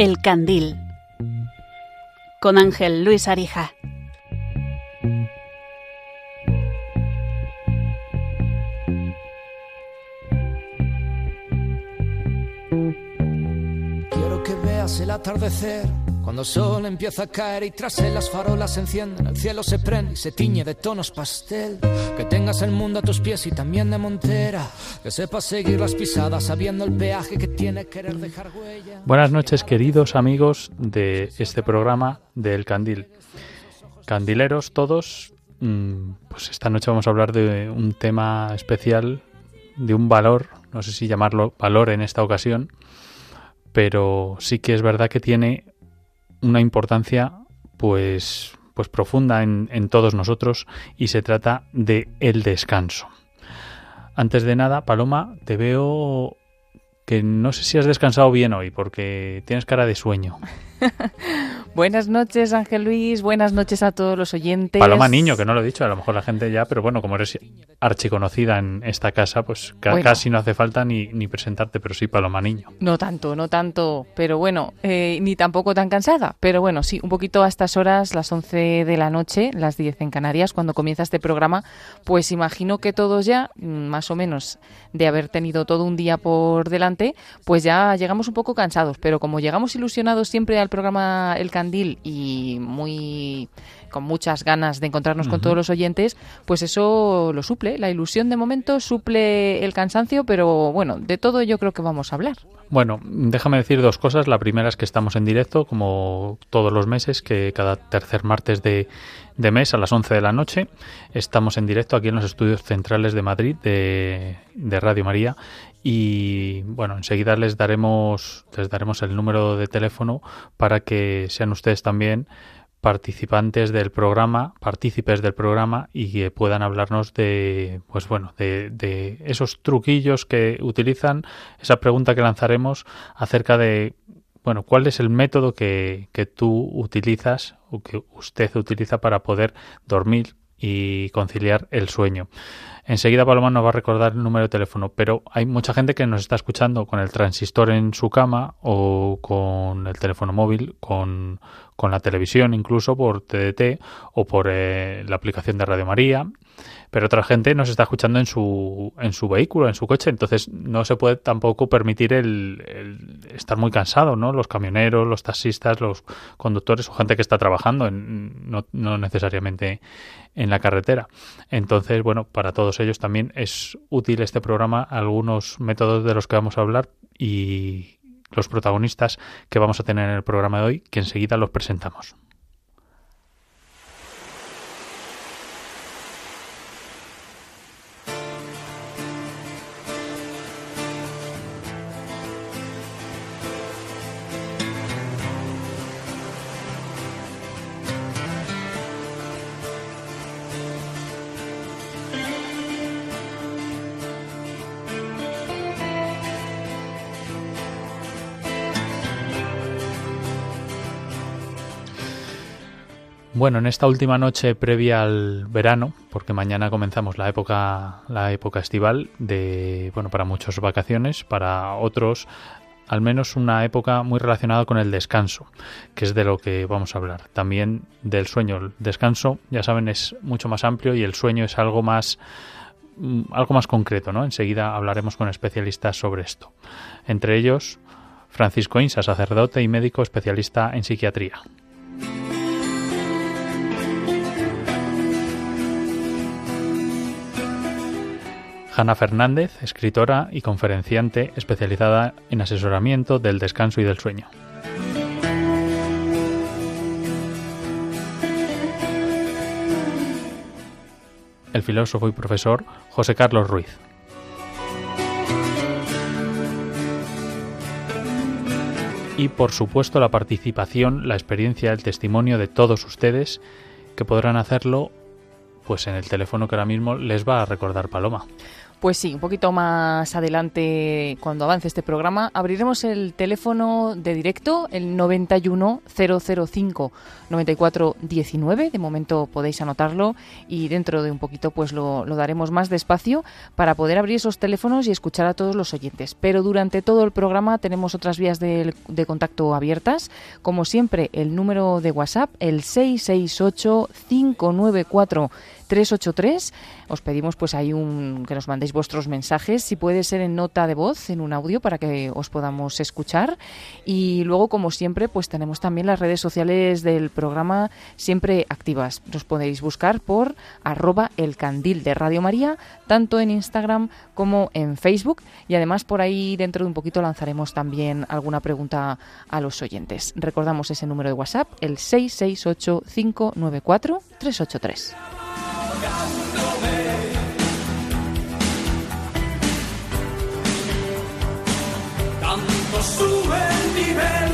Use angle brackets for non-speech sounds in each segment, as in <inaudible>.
El Candil con Ángel Luis Arija. Quiero que veas el atardecer cuando el sol empieza a caer y tras él las farolas se encienden, el cielo se prende y se tiñe de tonos pastel. Que tengas el mundo a tus pies y también de montera. Que sepas seguir las pisadas sabiendo el peaje que tiene querer dejar huella. Buenas noches, queridos amigos de este programa del Candil. Candileros todos, mm, pues esta noche vamos a hablar de un tema especial, de un valor, no sé si llamarlo valor en esta ocasión, pero sí que es verdad que tiene una importancia pues, pues profunda en, en todos nosotros y se trata de el descanso. Antes de nada, Paloma, te veo que no sé si has descansado bien hoy porque tienes cara de sueño. <laughs> <laughs> Buenas noches, Ángel Luis. Buenas noches a todos los oyentes. Paloma Niño, que no lo he dicho, a lo mejor la gente ya, pero bueno, como eres archiconocida en esta casa, pues ca Bueno. casi no hace falta ni, ni presentarte, pero sí Paloma Niño. No tanto, no tanto, pero bueno, eh, ni tampoco tan cansada. Pero bueno, sí, un poquito a estas horas, las 11 de la noche, las 10 en Canarias, cuando comienza este programa, pues imagino que todos ya, mm, más o menos, de haber tenido todo un día por delante, pues ya llegamos un poco cansados. Pero como llegamos ilusionados siempre al programa El Candil y muy con muchas ganas de encontrarnos con todos los oyentes, pues eso lo suple. La ilusión de momento suple el cansancio, pero bueno, de todo yo creo que vamos a hablar. Bueno, déjame decir dos cosas. La primera es que estamos en directo, como todos los meses, que cada tercer martes de, de mes a las 11 de la noche estamos en directo aquí en los estudios centrales de Madrid de, de Radio María. Y bueno, enseguida les daremos, les daremos el número de teléfono para que sean ustedes también participantes del programa, partícipes del programa y que puedan hablarnos de, pues bueno, de, de esos truquillos que utilizan, esa pregunta que lanzaremos acerca de, bueno, cuál es el método que, que tú utilizas o que usted utiliza para poder dormir y conciliar el sueño. Enseguida Paloma nos va a recordar el número de teléfono, pero hay mucha gente que nos está escuchando con el transistor en su cama o con el teléfono móvil, con, con la televisión incluso por TDT o por eh, la aplicación de Radio María, pero otra gente nos está escuchando en su, en su vehículo, en su coche, entonces no se puede tampoco permitir el, estar muy cansado, ¿no? Los camioneros, los taxistas, los conductores o gente que está trabajando, en, no, no necesariamente en la carretera. Entonces, bueno, para todos ellos también es útil este programa, algunos métodos de los que vamos a hablar y los protagonistas que vamos a tener en el programa de hoy, que enseguida los presentamos. Bueno, en esta última noche previa al verano, porque mañana comenzamos la época, la época estival de, bueno, para muchos vacaciones, para otros al menos una época muy relacionada con el descanso, que es de lo que vamos a hablar. También del sueño. El descanso, ya saben, es mucho más amplio y el sueño es algo más mm, algo más concreto, ¿no? Enseguida hablaremos con especialistas sobre esto. Entre ellos, Francisco Insa, sacerdote y médico especialista en psiquiatría. Hanna Fernández, escritora y conferenciante especializada en asesoramiento del descanso y del sueño. El filósofo y profesor José Carlos Ruiz. Y por supuesto la participación, la experiencia, el testimonio de todos ustedes que podrán hacerlo pues en el teléfono que ahora mismo les va a recordar Paloma. Pues sí, un poquito más adelante, cuando avance este programa, abriremos el teléfono de directo, el 91005 9419. De momento podéis anotarlo y dentro de un poquito pues lo, daremos más despacio para poder abrir esos teléfonos y escuchar a todos los oyentes. Pero durante todo el programa tenemos otras vías de, de contacto abiertas. Como siempre, el número de WhatsApp, el 668 594 383. Os pedimos pues ahí un, que nos mandéis vuestros mensajes, si puede ser en nota de voz, en un audio, para que os podamos escuchar. Y luego, como siempre, pues tenemos también las redes sociales del programa siempre activas. Nos podéis buscar por arroba el candil de Radio María, tanto en Instagram como en Facebook. Y además por ahí dentro de un poquito lanzaremos también alguna pregunta a los oyentes. Recordamos ese número de WhatsApp, el 668 594 383. Sube el nivel.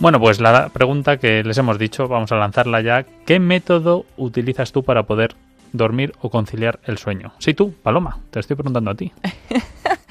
Bueno, pues la pregunta que les hemos dicho, vamos a lanzarla ya. ¿Qué método utilizas tú para poder dormir o conciliar el sueño? Sí, tú, Paloma, te estoy preguntando a ti. <laughs>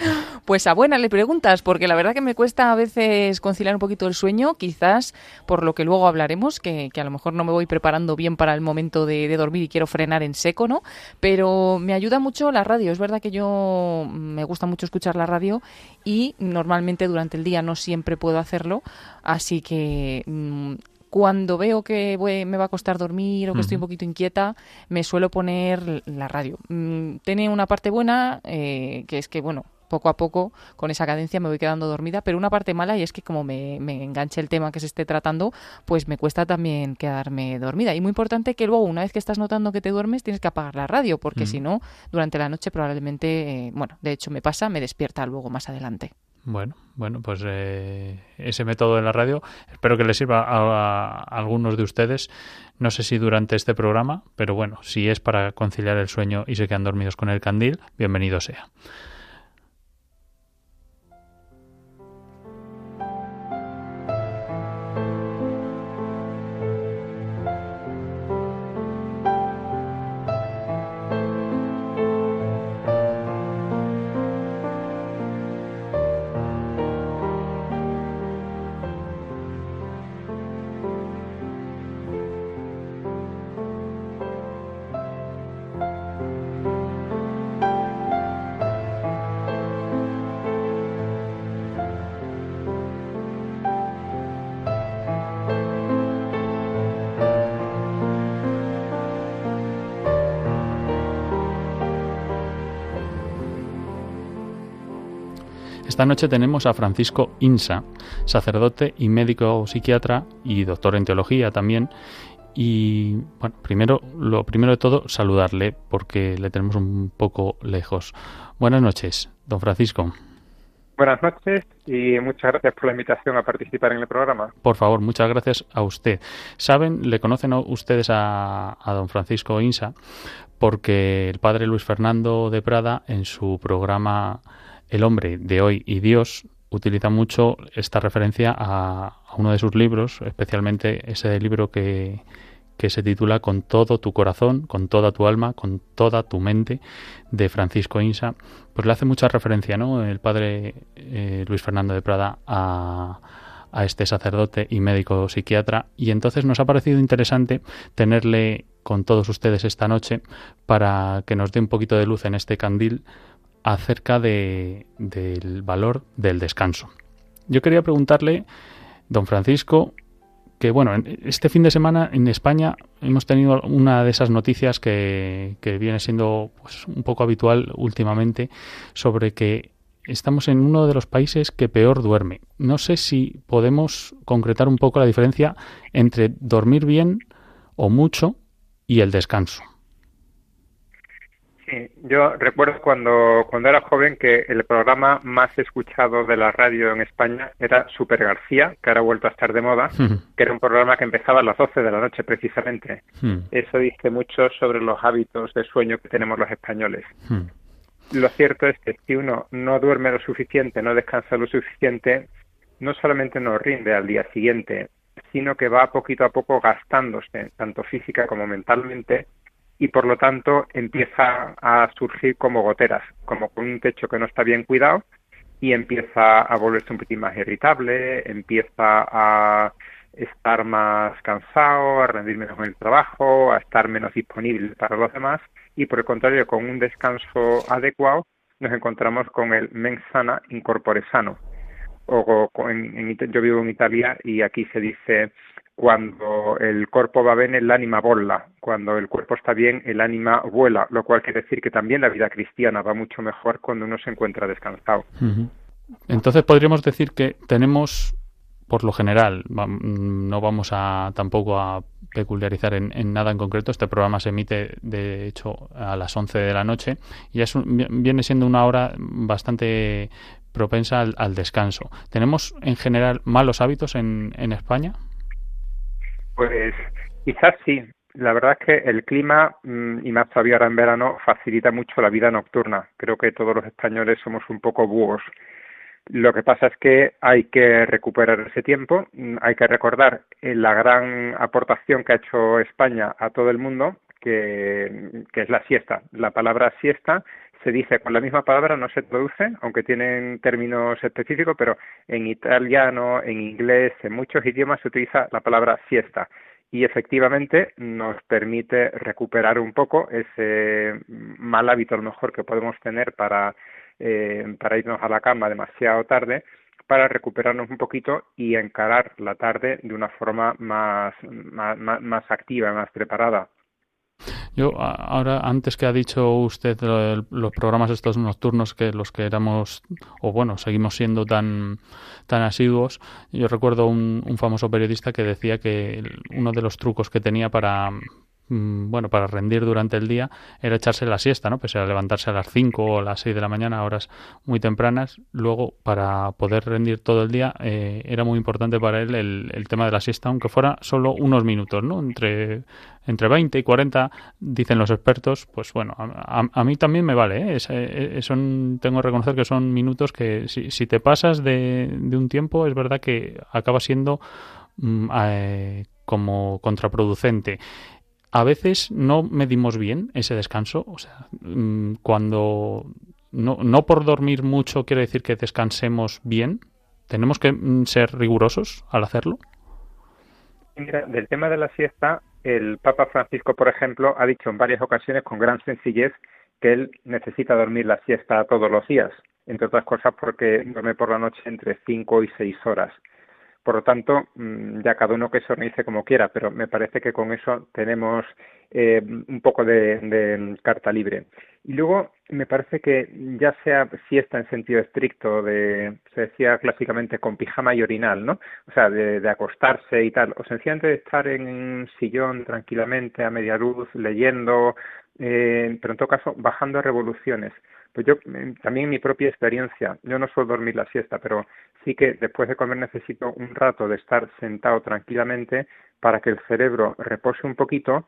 Pues a buena le preguntas, porque la verdad que me cuesta a veces conciliar un poquito el sueño, quizás por lo que luego hablaremos, que, que a lo mejor no me voy preparando bien para el momento de, de, dormir y quiero frenar en seco, ¿no? Pero me ayuda mucho la radio. Es verdad que yo me gusta mucho escuchar la radio y normalmente durante el día no siempre puedo hacerlo, así que... Mmm, cuando veo que voy, me va a costar dormir o que uh -huh. estoy un poquito inquieta, me suelo poner la radio. Mm, tiene una parte buena, eh, que es que, bueno, poco a poco con esa cadencia me voy quedando dormida, pero una parte mala y es que como me, me, enganche el tema que se esté tratando, pues me cuesta también quedarme dormida. Y muy importante que luego, una vez que estás notando que te duermes, tienes que apagar la radio, porque mm. si no, durante la noche probablemente, eh, bueno, de hecho me pasa, me despierta luego más adelante. Bueno, bueno, pues eh, ese método de la radio espero que le sirva a, a, algunos de ustedes. No sé si durante este programa, pero bueno, si es para conciliar el sueño y se quedan dormidos con el candil, bienvenido sea. Noche tenemos a Francisco Insa, sacerdote y médico psiquiatra y doctor en teología también. Y bueno, primero, lo primero de todo, saludarle porque le tenemos un poco lejos. Buenas noches, don Francisco. Buenas noches y muchas gracias por la invitación a participar en el programa. Por favor, muchas gracias a usted. Saben, le conocen ustedes a, a don Francisco Insa porque el padre Luis Fernando de Prada en su programa el hombre de hoy y Dios utiliza mucho esta referencia a, a uno de sus libros, especialmente ese libro que, que, se titula Con todo tu corazón, con toda tu alma, con toda tu mente, de Francisco Insa. Pues le hace mucha referencia, ¿no? El padre eh, Luis Fernando de Prada a, a este sacerdote y médico psiquiatra. Y entonces nos ha parecido interesante tenerle con todos ustedes esta noche para que nos dé un poquito de luz en este candil acerca de, del valor del descanso. Yo quería preguntarle, don Francisco, que bueno, este fin de semana en España hemos tenido una de esas noticias que, que viene siendo pues, un poco habitual últimamente sobre que estamos en uno de los países que peor duerme. No sé si podemos concretar un poco la diferencia entre dormir bien o mucho y el descanso. Sí, yo recuerdo cuando, cuando era joven que el programa más escuchado de la radio en España era Super García, que ahora ha vuelto a estar de moda, que era un programa que empezaba a las 12 de la noche precisamente. Eso dice mucho sobre los hábitos de sueño que tenemos los españoles. Lo cierto es que si uno no duerme lo suficiente, no descansa lo suficiente, no solamente no rinde al día siguiente, sino que va poquito a poco gastándose, tanto física como mentalmente, y por lo tanto empieza a surgir como goteras, como con un techo que no está bien cuidado y empieza a volverse un poquito más irritable, empieza a estar más cansado, a rendir menos en el trabajo, a estar menos disponible para los demás y por el contrario con un descanso adecuado nos encontramos con el mens sana incorpore sano. O, en, en, yo vivo en Italia y aquí se dice cuando el cuerpo va bien, el ánima vola. Cuando el cuerpo está bien, el ánima vuela, lo cual quiere decir que también la vida cristiana va mucho mejor cuando uno se encuentra descansado. Entonces podríamos decir que tenemos, por lo general, no vamos a tampoco a peculiarizar en, en, nada en concreto. Este programa se emite, de hecho, a las 11 de la noche y es un, viene siendo una hora bastante propensa al, descanso. ¿Tenemos en general malos hábitos en España? Pues quizás sí. La verdad es que el clima, y más todavía ahora en verano, facilita mucho la vida nocturna. Creo que todos los españoles somos un poco búhos. Lo que pasa es que hay que recuperar ese tiempo, hay que recordar la gran aportación que ha hecho España a todo el mundo, que, que es la siesta. La palabra siesta se dice con la misma palabra, no se traduce, aunque tienen términos específicos, pero en italiano, en inglés, en muchos idiomas se utiliza la palabra siesta y efectivamente nos permite recuperar un poco ese mal hábito a lo mejor que podemos tener para, eh, para irnos a la cama demasiado tarde para recuperarnos un poquito y encarar la tarde de una forma más, más, más activa, más preparada. Yo ahora, antes que ha dicho usted los programas estos nocturnos que los que éramos, o bueno, seguimos siendo tan, tan asiduos, yo recuerdo un, famoso periodista que decía que uno de los trucos que tenía para, bueno, para rendir durante el día era echarse la siesta, ¿no? Pese a levantarse a las 5 o a las 6 de la mañana, horas muy tempranas. Luego, para poder rendir todo el día, eh, era muy importante para él el, tema de la siesta, aunque fuera solo unos minutos, ¿no? Entre, entre 20 y 40, dicen los expertos, pues bueno, a, a, a mí también me vale, ¿eh? Es, eh, son, tengo que reconocer que son minutos que si, si te pasas de, de, un tiempo, es verdad que acaba siendo mm, eh, como contraproducente a veces no medimos bien ese descanso. O sea, mm, cuando no, no por dormir mucho quiere decir que descansemos bien. ¿Tenemos que mm, ser rigurosos al hacerlo? Mira, del tema de la siesta, el Papa Francisco, por ejemplo, ha dicho en varias ocasiones con gran sencillez que él necesita dormir la siesta todos los días, entre otras cosas porque duerme por la noche entre 5 y 6 horas. Por lo tanto, mm, ya cada uno que se organice como quiera, pero me parece que con eso tenemos eh, un poco de, carta libre. Y luego me parece que ya sea siesta en sentido estricto, de se decía clásicamente con pijama y orinal, ¿no? O sea, de, de acostarse y tal, o sencillamente de estar en un sillón tranquilamente a media luz, leyendo, eh, pero en todo caso bajando revoluciones. Pues yo también en mi propia experiencia, yo no suelo dormir la siesta, pero sí que después de comer necesito un rato de estar sentado tranquilamente para que el cerebro repose un poquito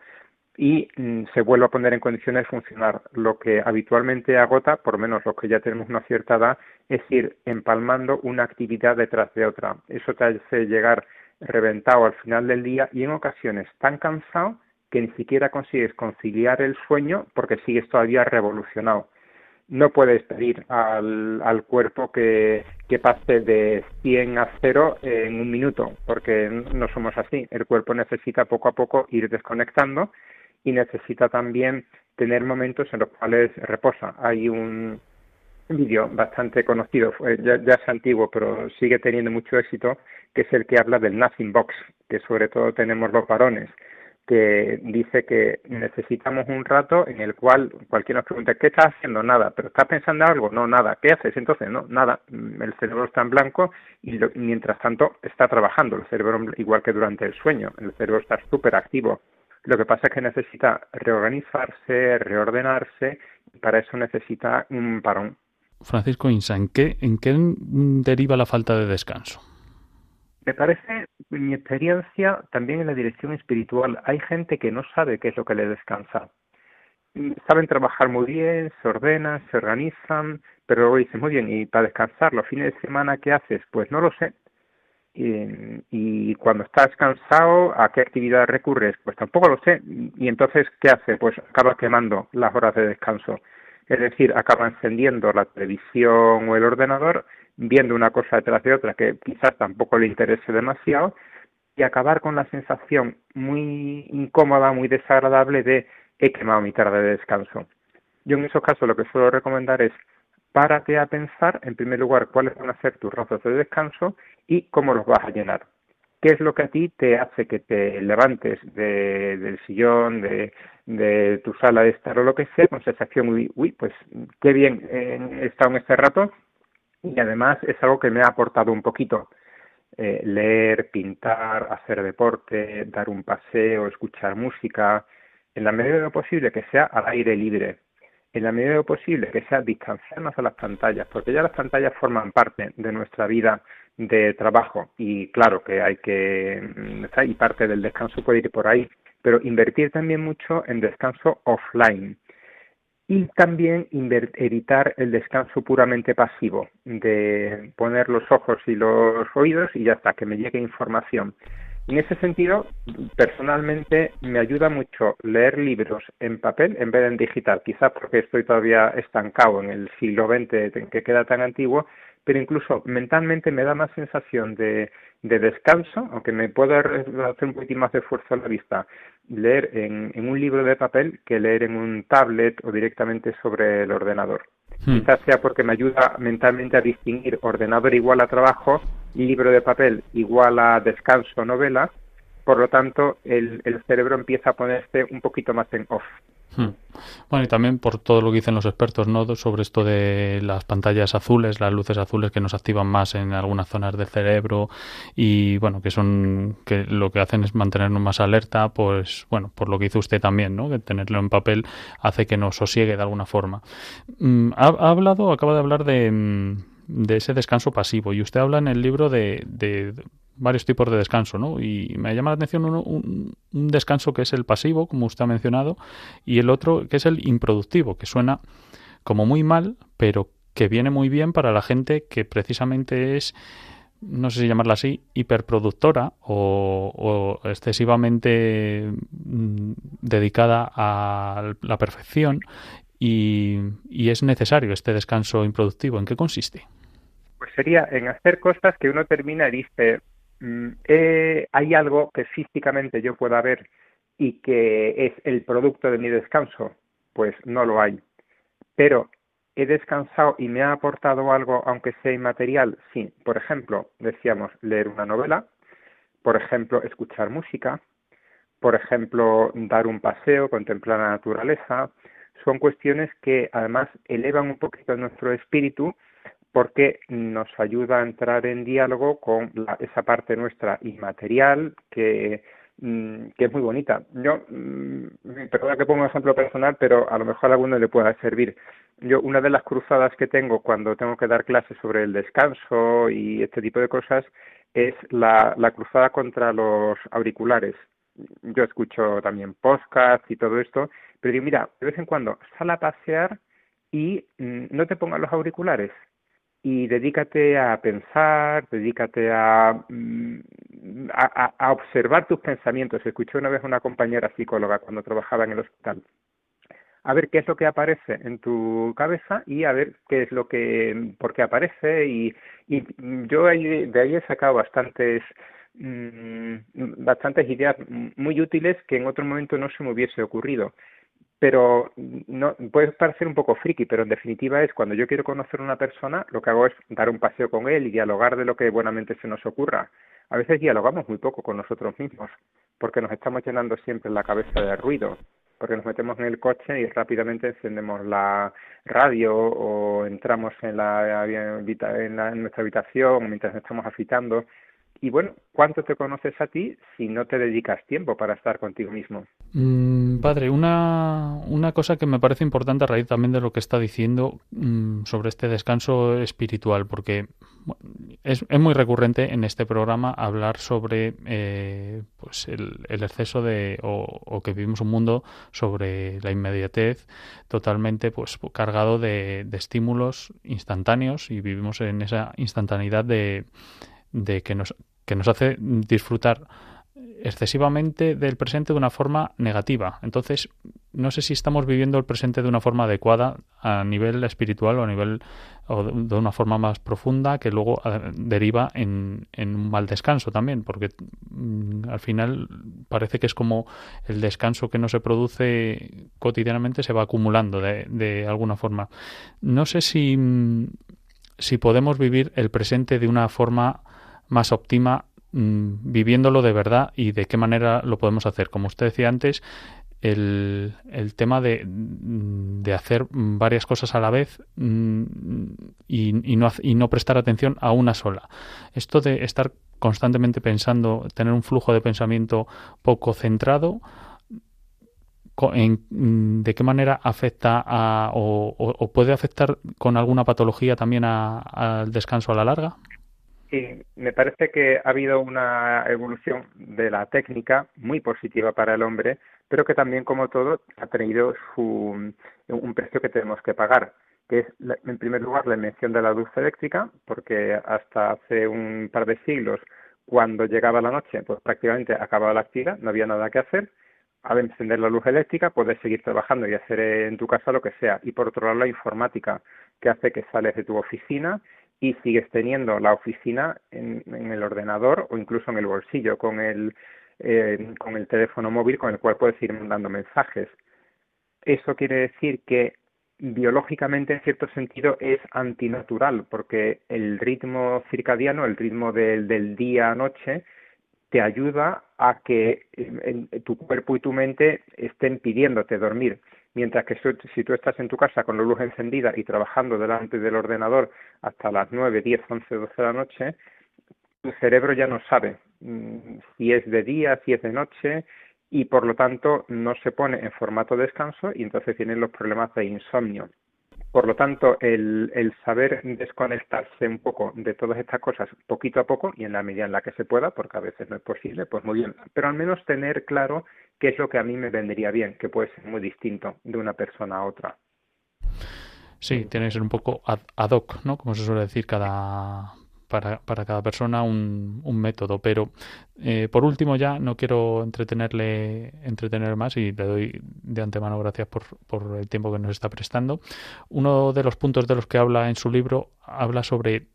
y mm, se vuelva a poner en condiciones de funcionar. Lo que habitualmente agota, por menos los que ya tenemos una cierta edad, es ir empalmando una actividad detrás de otra. Eso te hace llegar reventado al final del día y en ocasiones tan cansado que ni siquiera consigues conciliar el sueño porque sigues todavía revolucionado no puedes pedir al, al cuerpo que, que, pase de 100 a 0 en un minuto, porque no somos así. El cuerpo necesita poco a poco ir desconectando y necesita también tener momentos en los cuales reposa. Hay un vídeo bastante conocido, ya, ya es antiguo, pero sigue teniendo mucho éxito, que es el que habla del Nothing Box, que sobre todo tenemos los varones que dice que necesitamos un rato en el cual cualquiera nos pregunta ¿qué estás haciendo? Nada, pero ¿estás pensando en algo? No, nada. ¿Qué haces? Entonces, no, nada. El cerebro está en blanco y lo, mientras tanto está trabajando el cerebro igual que durante el sueño. El cerebro está súper activo. Lo que pasa es que necesita reorganizarse, reordenarse Para eso necesita un parón. Francisco Insa, ¿en qué, ¿en qué deriva la falta de descanso? Me parece, mi experiencia, también en la dirección espiritual, hay gente que no sabe qué es lo que le descansa. Saben trabajar muy bien, se ordenan, se organizan, pero luego dicen, muy bien, ¿y para descansar los fines de semana qué haces? Pues no lo sé. Y, y, cuando estás cansado, ¿a qué actividad recurres? Pues tampoco lo sé. Y entonces, ¿qué hace? Pues acaba quemando las horas de descanso. Es decir, acaba encendiendo la televisión o el ordenador, viendo una cosa detrás de otra que quizás tampoco le interese demasiado y acabar con la sensación muy incómoda, muy desagradable de he quemado mi tarde de descanso. Yo en esos casos lo que suelo recomendar es párate a pensar, en primer lugar, cuáles van a ser tus ratos de descanso y cómo los vas a llenar. ¿Qué es lo que a ti te hace que te levantes de, del sillón, de, de, tu sala de estar o lo que sea, con sensación, uy, uy pues qué bien he estado en este rato y además es algo que me ha aportado un poquito. Eh, leer, pintar, hacer deporte, dar un paseo, escuchar música, en la medida de lo posible que sea al aire libre, en la medida de lo posible que sea distanciarnos a las pantallas, porque ya las pantallas forman parte de nuestra vida de trabajo y claro que hay que mm, y parte del descanso puede ir por ahí, pero invertir también mucho en descanso offline y también evitar el descanso puramente pasivo de poner los ojos y los oídos y ya está, que me llegue información. En ese sentido, personalmente me ayuda mucho leer libros en papel en vez de en digital, quizás porque estoy todavía estancado en el siglo XX que queda tan antiguo, pero incluso mentalmente me da más sensación de, de descanso, aunque me pueda hacer un poquito más de esfuerzo a la vista, leer en, en, un libro de papel que leer en un tablet o directamente sobre el ordenador. Hmm. Quizás sea porque me ayuda mentalmente a distinguir ordenador igual a trabajo, libro de papel igual a descanso, novela, por lo tanto el, el cerebro empieza a ponerse un poquito más en off. Hmm. Bueno, y también por todo lo que dicen los expertos, ¿no? Sobre esto de las pantallas azules, las luces azules que nos activan más en algunas zonas del cerebro y, bueno, que son, que lo que hacen es mantenernos más alerta, pues, bueno, por lo que hizo usted también, ¿no? Que tenerlo en papel hace que nos sosiegue de alguna forma. Mm, ha, ha hablado, acaba de hablar de, mm, de ese descanso pasivo y usted habla en el libro de varios tipos de descanso, ¿no? Y me llama la atención uno, un, descanso que es el pasivo, como usted ha mencionado, y el otro que es el improductivo, que suena como muy mal, pero que viene muy bien para la gente que precisamente es, no sé si llamarla así, hiperproductora o, o excesivamente mm, dedicada a la perfección y, y es necesario este descanso improductivo. ¿En qué consiste? Pues sería en hacer cosas que uno termina y dice, eh, hay algo que físicamente yo pueda ver y que es el producto de mi descanso, pues no lo hay. Pero he descansado y me ha aportado algo, aunque sea inmaterial, sí. Por ejemplo, decíamos leer una novela, por ejemplo, escuchar música, por ejemplo, dar un paseo, contemplar la naturaleza. Son cuestiones que además elevan un poquito nuestro espíritu porque nos ayuda a entrar en diálogo con la, esa parte nuestra inmaterial que, mm, que es muy bonita. Yo, mm, perdona que ponga un ejemplo personal, pero a lo mejor a alguno le pueda servir. Yo, una de las cruzadas que tengo cuando tengo que dar clases sobre el descanso y este tipo de cosas es la, la cruzada contra los auriculares. Yo escucho también podcast y todo esto, pero digo, mira, de vez en cuando sal a pasear y mm, no te pongas los auriculares, y dedícate a pensar, dedícate mm, a, a, observar tus pensamientos. Escuché una vez una compañera psicóloga cuando trabajaba en el hospital. A ver qué es lo que aparece en tu cabeza y a ver qué es lo que, por qué aparece. Y, y yo de ahí he sacado bastantes, mmm, bastantes ideas muy útiles que en otro momento no se me hubiese ocurrido pero no puede parecer un poco friki, pero en definitiva es cuando yo quiero conocer a una persona, lo que hago es dar un paseo con él y dialogar de lo que buenamente se nos ocurra. A veces dialogamos muy poco con nosotros mismos, porque nos estamos llenando siempre la cabeza de ruido, porque nos metemos en el coche y rápidamente encendemos la radio o entramos en, la, en, la, en nuestra habitación mientras estamos afitando y bueno, ¿cuánto te conoces a ti si no te dedicas tiempo para estar contigo mismo? Mm, padre, una, una cosa que me parece importante a raíz también de lo que está diciendo mm, sobre este descanso espiritual, porque es, es, muy recurrente en este programa hablar sobre eh, pues el, el, exceso de o, o, que vivimos un mundo sobre la inmediatez totalmente pues cargado de, de estímulos instantáneos y vivimos en esa instantaneidad de de que nos, que nos hace disfrutar excesivamente del presente de una forma negativa. Entonces, no sé si estamos viviendo el presente de una forma adecuada a nivel espiritual o a nivel o de una forma más profunda que luego eh, deriva en, en un mal descanso también, porque mm, al final parece que es como el descanso que no se produce cotidianamente se va acumulando de, de alguna forma. No sé si, mm, si podemos vivir el presente de una forma más óptima mmm, viviéndolo de verdad y de qué manera lo podemos hacer. Como usted decía antes, el, el tema de, de, hacer varias cosas a la vez mmm, y, y, no, y no prestar atención a una sola. Esto de estar constantemente pensando, tener un flujo de pensamiento poco centrado, en, de qué manera afecta a, o, o, puede afectar con alguna patología también al descanso a la larga? Sí, me parece que ha habido una evolución de la técnica muy positiva para el hombre, pero que también, como todo, ha tenido su, un precio que tenemos que pagar, que es, en primer lugar, la invención de la luz eléctrica, porque hasta hace un par de siglos, cuando llegaba la noche, pues prácticamente acababa la actividad, no había nada que hacer. Al encender la luz eléctrica, puedes seguir trabajando y hacer en tu casa lo que sea. Y por otro lado, la informática, que hace que sales de tu oficina y sigues teniendo la oficina en, el ordenador o incluso en el bolsillo con el, eh, con el teléfono móvil con el cual puedes ir mandando mensajes. Eso quiere decir que biológicamente en cierto sentido es antinatural porque el ritmo circadiano, el ritmo del, del día-noche, te ayuda a que en, tu cuerpo y tu mente estén pidiéndote dormir. Mientras que si tú estás en tu casa con la luz encendida y trabajando delante del ordenador hasta las 9, 10, 11, 12 de la noche, tu cerebro ya no sabe mmm, si es de día, si es de noche y por lo tanto no se pone en formato de descanso y entonces tienen los problemas de insomnio. Por lo tanto, el, el, saber desconectarse un poco de todas estas cosas poquito a poco y en la medida en la que se pueda, porque a veces no es posible, pues muy bien. Pero al menos tener claro qué es lo que a mí me vendría bien, que puede ser muy distinto de una persona a otra. Sí, tiene que ser un poco ad, ad hoc, ¿no? Como se suele decir, cada, para, para cada persona un, un método. Pero eh, por último ya no quiero entretenerle entretener más y le doy de antemano gracias por, por el tiempo que nos está prestando. Uno de los puntos de los que habla en su libro habla sobre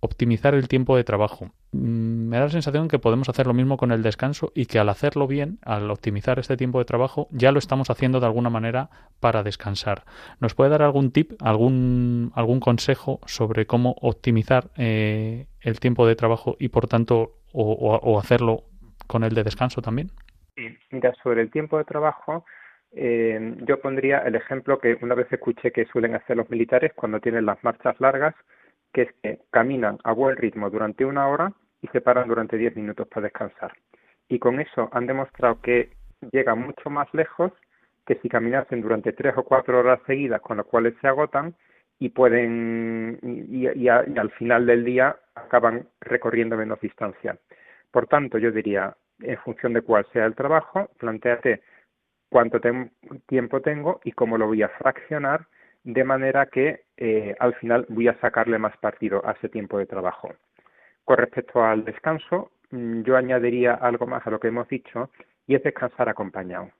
optimizar el tiempo de trabajo. Me da la sensación que podemos hacer lo mismo con el descanso y que al hacerlo bien, al optimizar este tiempo de trabajo, ya lo estamos haciendo de alguna manera para descansar. ¿Nos puede dar algún tip, algún, algún consejo sobre cómo optimizar eh, el tiempo de trabajo y por tanto o, hacerlo con el de descanso también? Mira, sobre el tiempo de trabajo, eh, yo pondría el ejemplo que una vez escuché que suelen hacer los militares cuando tienen las marchas largas que es que caminan a buen ritmo durante una hora y se paran durante 10 minutos para descansar. Y con eso han demostrado que llegan mucho más lejos que si caminasen durante tres o cuatro horas seguidas, con las cuales se agotan y pueden y, al final del día acaban recorriendo menos distancia. Por tanto, yo diría, en función de cuál sea el trabajo, planteate cuánto tiempo tengo y cómo lo voy a fraccionar de manera que eh, al final voy a sacarle más partido a ese tiempo de trabajo. Con respecto al descanso, mm, yo añadiría algo más a lo que hemos dicho y es descansar acompañado,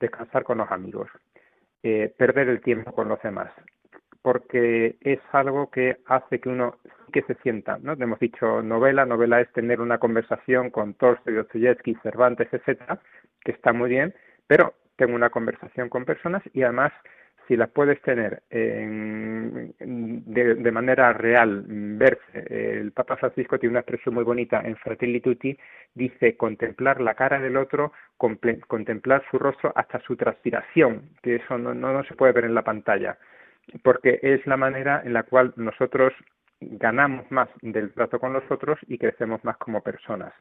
descansar con los amigos, eh, perder el tiempo con los demás, porque es algo que hace que uno que se sienta, ¿no? Hemos dicho novela, novela es tener una conversación con Tolstoy, Dostoyevsky, Cervantes, etcétera, que está muy bien, pero tengo una conversación con personas y además si las puedes tener en, de, manera real, verse. El Papa Francisco tiene una expresión muy bonita en Fratelli Tutti, dice contemplar la cara del otro, contemplar su rostro hasta su transpiración, que eso no, no, no se puede ver en la pantalla, porque es la manera en la cual nosotros ganamos más del trato con los otros y crecemos más como personas.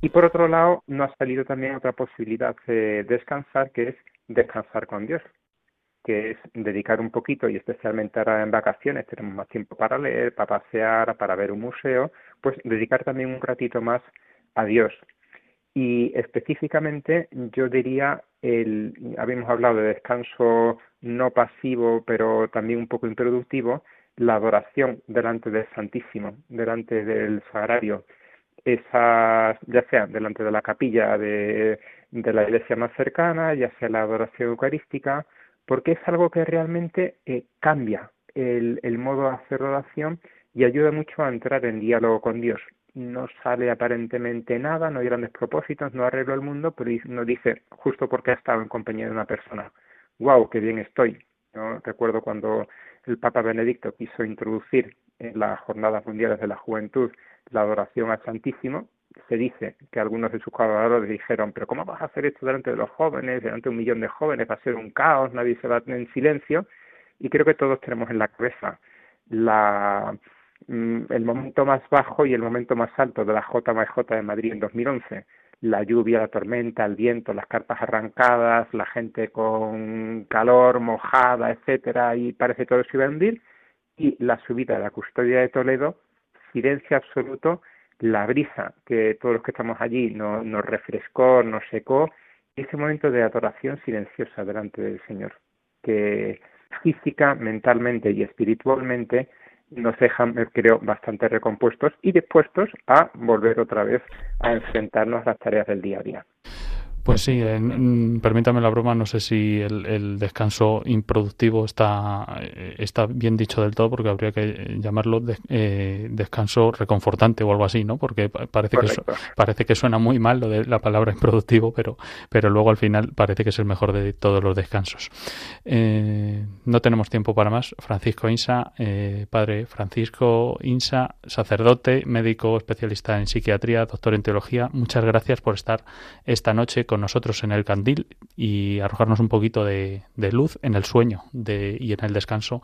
Y por otro lado, nos ha salido también otra posibilidad de descansar, que es descansar con Dios, que es dedicar un poquito, y especialmente ahora en vacaciones tenemos más tiempo para leer, para pasear, para ver un museo, pues dedicar también un ratito más a Dios. Y específicamente yo diría, el, habíamos hablado de descanso no pasivo, pero también un poco improductivo, la adoración delante del Santísimo, delante del Sagrario, esas, ya sea delante de la capilla de, de la iglesia más cercana, ya sea la adoración eucarística, porque es algo que realmente eh, cambia el, el modo de hacer oración y ayuda mucho a entrar en diálogo con Dios. No sale aparentemente nada, no hay grandes propósitos, no arreglo el mundo, pero nos dice, justo porque ha estado en compañía de una persona, wow, qué bien estoy. ¿no? Recuerdo cuando el Papa Benedicto quiso introducir en las Jornadas Mundiales de la Juventud la adoración al Santísimo, se dice que algunos de sus colaboradores dijeron, pero ¿cómo vas a hacer esto delante de los jóvenes, delante de un millón de jóvenes? Va a ser un caos, nadie se va en silencio. Y creo que todos tenemos en la cabeza la, mm, el momento más bajo y el momento más alto de la JMJ de Madrid en 2011. La lluvia, la tormenta, el viento, las carpas arrancadas, la gente con calor, mojada, etcétera, y parece todo se iba a hundir. Y la subida de la custodia de Toledo silencio absoluto, la brisa que todos los que estamos allí nos, nos refrescó, nos secó, ese momento de adoración silenciosa delante del Señor, que física, mentalmente y espiritualmente nos dejan, creo, bastante recompuestos y dispuestos a volver otra vez a enfrentarnos a las tareas del día a día. Pues sí, en, permítame la broma, no sé si el, el, descanso improductivo está, eh, está bien dicho del todo, porque habría que llamarlo de, eh, descanso reconfortante o algo así, ¿no? Porque parece que, parece que suena muy mal lo de la palabra improductivo, pero, pero luego al final parece que es el mejor de todos los descansos. Eh, no tenemos tiempo para más. Francisco Insa, eh, padre Francisco Insa, sacerdote, médico especialista en psiquiatría, doctor en teología, muchas gracias por estar esta noche con nosotros en el candil y arrojarnos un poquito de, luz en el sueño de, y en el descanso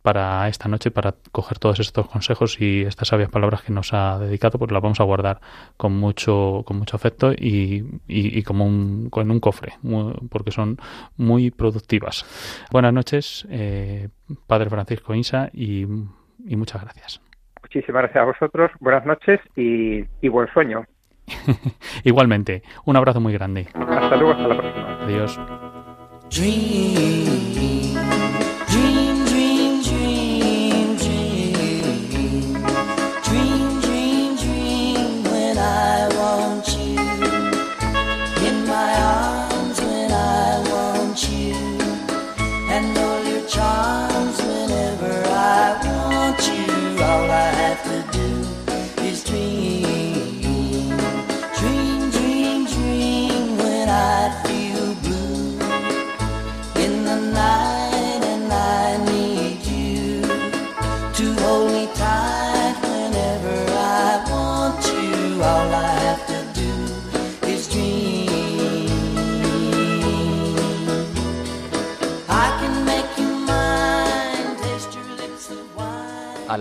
para esta noche, para coger todos estos consejos y estas sabias palabras que nos ha dedicado, pues las vamos a guardar con mucho, con mucho afecto y, y, como un, con un cofre, muy, porque son muy productivas. Buenas noches, eh, Padre Francisco Insa, y, muchas gracias. Muchísimas gracias a vosotros, buenas noches y buen sueño. Igualmente, un abrazo muy grande. Hasta luego, hasta la próxima. Adiós. Dream, dream, dream, dream, dream. Dream, dream, dream when I want you. In my arms when I want you. And all your charms whenever I want you. All I have to do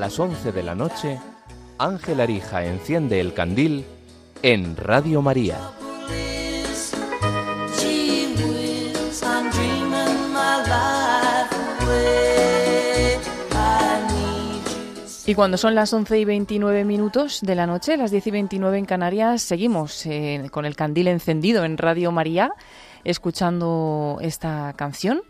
las 11 de la noche, Ángel Arija enciende el candil en Radio María. Y cuando son las 11 y 29 minutos de la noche, las 10 y 29 en Canarias, seguimos eh, con el candil encendido en Radio María, escuchando esta canción.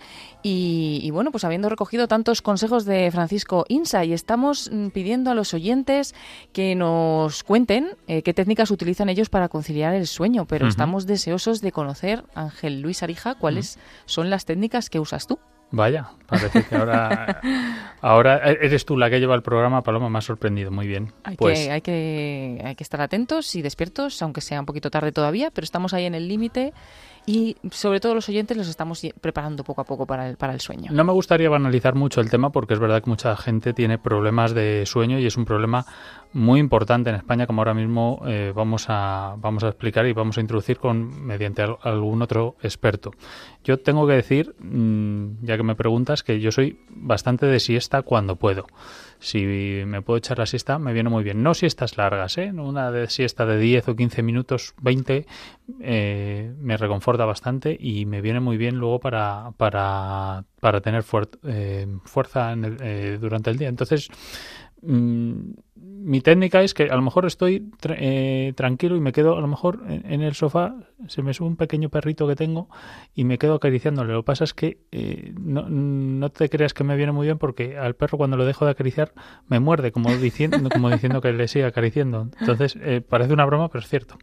Y, y, bueno, pues habiendo recogido tantos consejos de Francisco Insa y estamos mm, pidiendo a los oyentes que nos cuenten eh, qué técnicas utilizan ellos para conciliar el sueño, pero estamos deseosos de conocer, Ángel Luis Arija, cuáles son las técnicas que usas tú. Vaya, parece que ahora, <laughs> ahora eres tú la que lleva el programa, Paloma, me ha sorprendido muy bien. Hay, pues que, hay, que, hay que estar atentos y despiertos, aunque sea un poquito tarde todavía, pero estamos ahí en el límite y sobre todo los oyentes los estamos preparando poco a poco para el, para el sueño. No me gustaría banalizar mucho el tema porque es verdad que mucha gente tiene problemas de sueño y es un problema muy importante en España como ahora mismo eh, vamos a vamos a explicar y vamos a introducir con mediante al- algún otro experto. Yo tengo que decir, mm, ya que me preguntas, que yo soy bastante de siesta cuando puedo. Si me puedo echar la siesta, me viene muy bien. No siestas largas, ¿eh? Una de siesta de 10 o 15 minutos, 20, eh, me reconforta bastante y me viene muy bien luego para, para, para tener eh, fuerza en el- eh, durante el día. Entonces, mm, mi técnica es que a lo mejor estoy tra- eh, tranquilo y me quedo a lo mejor en, el sofá, se me sube un pequeño perrito que tengo y me quedo acariciándole. Lo que pasa es que eh, no, no te creas que me viene muy bien porque al perro cuando lo dejo de acariciar me muerde, como diciendo, <laughs> como diciendo que le sigue acariciando. Entonces, eh, parece una broma, pero es cierto.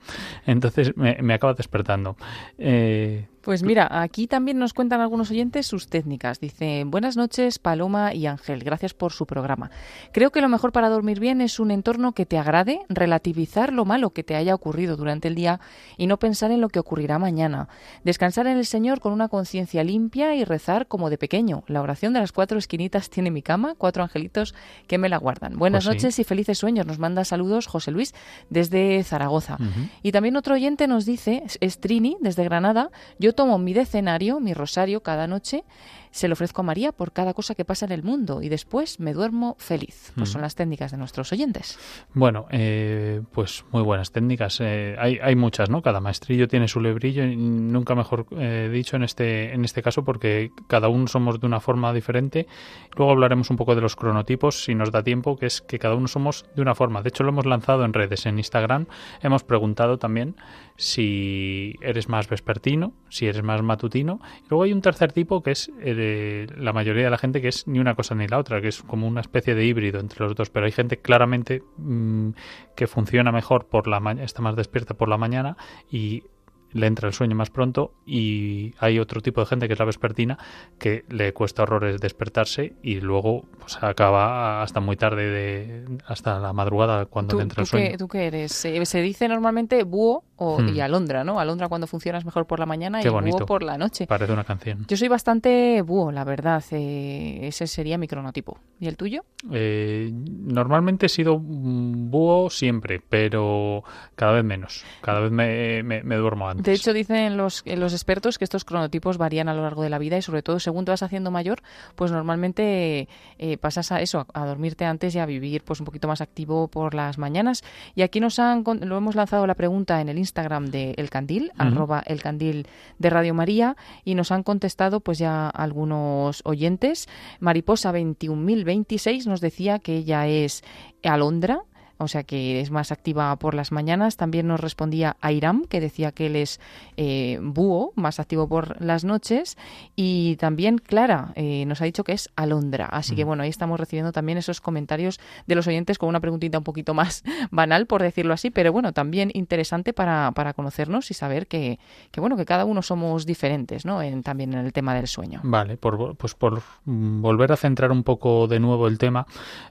Entonces me, me acaba despertando. Eh, Pues mira, aquí también nos cuentan algunos oyentes sus técnicas. Dice, buenas noches Paloma y Ángel, gracias por su programa. Creo que lo mejor para dormir bien es un entorno que te agrade, relativizar lo malo que te haya ocurrido durante el día y no pensar en lo que ocurrirá mañana. Descansar en el Señor con una conciencia limpia y rezar como de pequeño. La oración de las cuatro esquinitas tiene mi cama, cuatro angelitos que me la guardan. Buenas Pues sí. noches y felices sueños. Nos manda saludos José Luis desde Zaragoza. Y también otro oyente nos dice, es- es Trini, desde Granada, yo tomo mi decenario, mi rosario cada noche, se lo ofrezco a María por cada cosa que pasa en el mundo y después me duermo feliz. Pues son las técnicas de nuestros oyentes. Bueno, eh, pues muy buenas técnicas. Eh, hay, hay muchas, ¿no? Cada maestrillo tiene su lebrillo, y nunca mejor eh, dicho en este, en este caso, porque cada uno somos de una forma diferente. Luego hablaremos un poco de los cronotipos, si nos da tiempo, que es que cada uno somos de una forma. De hecho, lo hemos lanzado en redes, en Instagram. Hemos preguntado también si eres más vespertino, si eres más matutino. Y luego hay un tercer tipo que es eh, la mayoría de la gente que es ni una cosa ni la otra, que es como una especie de híbrido entre los dos. Pero hay gente claramente mm, que funciona mejor por la mañana, está más despierta por la mañana y le entra el sueño más pronto y hay otro tipo de gente que es la vespertina que le cuesta horrores despertarse y luego pues acaba hasta muy tarde de hasta la madrugada cuando ¿Tú, le entra el tú qué, sueño. tú qué eres? Se, se dice normalmente búho o, Hmm. y alondra, ¿no? Alondra cuando funcionas mejor por la mañana Qué y bonito. búho por la noche. Parece una canción. Yo soy bastante búho, la verdad. eh, ese sería mi cronotipo. ¿Y el tuyo? Eh, normalmente he sido búho siempre, pero cada vez menos. Cada vez me, me- me duermo antes. De hecho, dicen los, eh, los expertos que estos cronotipos varían a lo largo de la vida y sobre todo según te vas haciendo mayor, pues normalmente eh, pasas a eso, a, dormirte antes y a vivir pues un poquito más activo por las mañanas. Y aquí nos han, con- lo hemos lanzado la pregunta en el Instagram de El Candil, arroba El Candil de Radio María, y nos han contestado pues ya algunos oyentes. Mariposa 21026 nos decía que ella es alondra, o sea que es más activa por las mañanas. También nos respondía Airam, que decía que él es eh, búho, más activo por las noches. Y también Clara eh, nos ha dicho que es alondra. Así que bueno, ahí estamos recibiendo también esos comentarios de los oyentes con una preguntita un poquito más <laughs> banal, por decirlo así, pero bueno, también interesante para, para conocernos y saber que, que bueno, que cada uno somos diferentes, ¿no? En, también en el tema del sueño. Vale, por, pues por mm, volver a centrar un poco de nuevo el tema,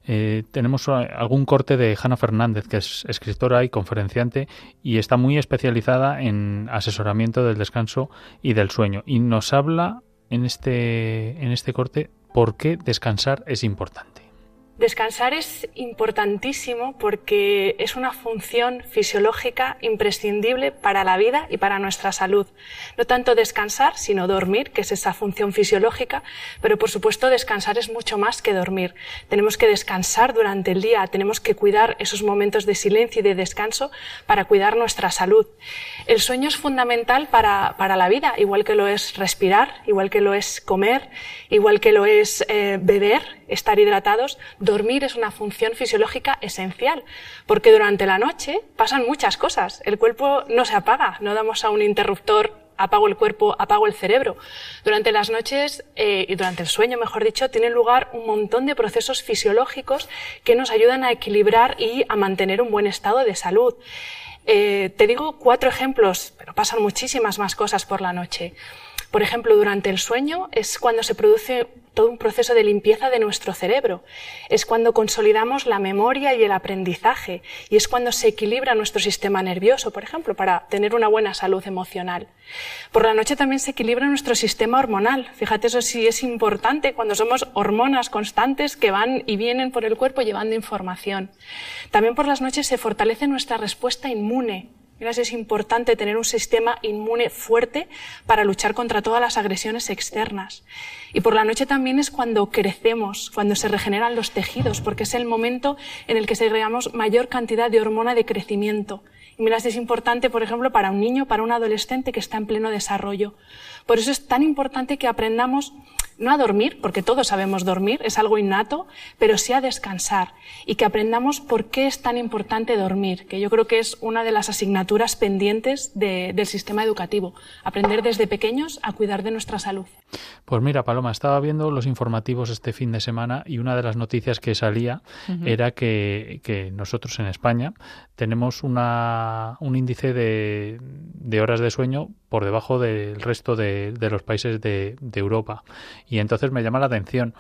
eh, tenemos eh, algún corte de Hanna Fernández, que es escritora y conferenciante y está muy especializada en asesoramiento del descanso y del sueño. Y nos habla en este, en este corte por qué descansar es importante. Descansar es importantísimo porque es una función fisiológica imprescindible para la vida y para nuestra salud. No tanto descansar, sino dormir, que es esa función fisiológica, pero por supuesto descansar es mucho más que dormir. Tenemos que descansar durante el día, tenemos que cuidar esos momentos de silencio y de descanso para cuidar nuestra salud. El sueño es fundamental para, para la vida, igual que lo es respirar, igual que lo es comer, igual que lo es eh, beber, estar hidratados. Dormir es una función fisiológica esencial, porque durante la noche pasan muchas cosas. El cuerpo no se apaga, no damos a un interruptor apago el cuerpo, apago el cerebro. Durante las noches eh, y durante el sueño, mejor dicho, tienen lugar un montón de procesos fisiológicos que nos ayudan a equilibrar y a mantener un buen estado de salud. Eh, te digo cuatro ejemplos, pero pasan muchísimas más cosas por la noche. Por ejemplo, durante el sueño es cuando se produce todo un proceso de limpieza de nuestro cerebro. Es cuando consolidamos la memoria y el aprendizaje y es cuando se equilibra nuestro sistema nervioso, por ejemplo, para tener una buena salud emocional. Por la noche también se equilibra nuestro sistema hormonal. Fíjate, eso sí es importante cuando somos hormonas constantes que van y vienen por el cuerpo llevando información. También por las noches se fortalece nuestra respuesta inmune es importante tener un sistema inmune fuerte para luchar contra todas las agresiones externas. Y por la noche también es cuando crecemos, cuando se regeneran los tejidos, porque es el momento en el que segregamos mayor cantidad de hormona de crecimiento. Y mira, es importante, por ejemplo, para un niño, para un adolescente que está en pleno desarrollo. Por eso es tan importante que aprendamos no a dormir, porque todos sabemos dormir, es algo innato, pero sí a descansar y que aprendamos por qué es tan importante dormir, que yo creo que es una de las asignaturas pendientes del sistema educativo, aprender desde pequeños a cuidar de nuestra salud. Pues mira, Paloma, estaba viendo los informativos este fin de semana y una de las noticias que salía era que, nosotros en España tenemos una, un índice de, de, horas de sueño por debajo del resto de, los países de, de Europa y entonces me llama la atención.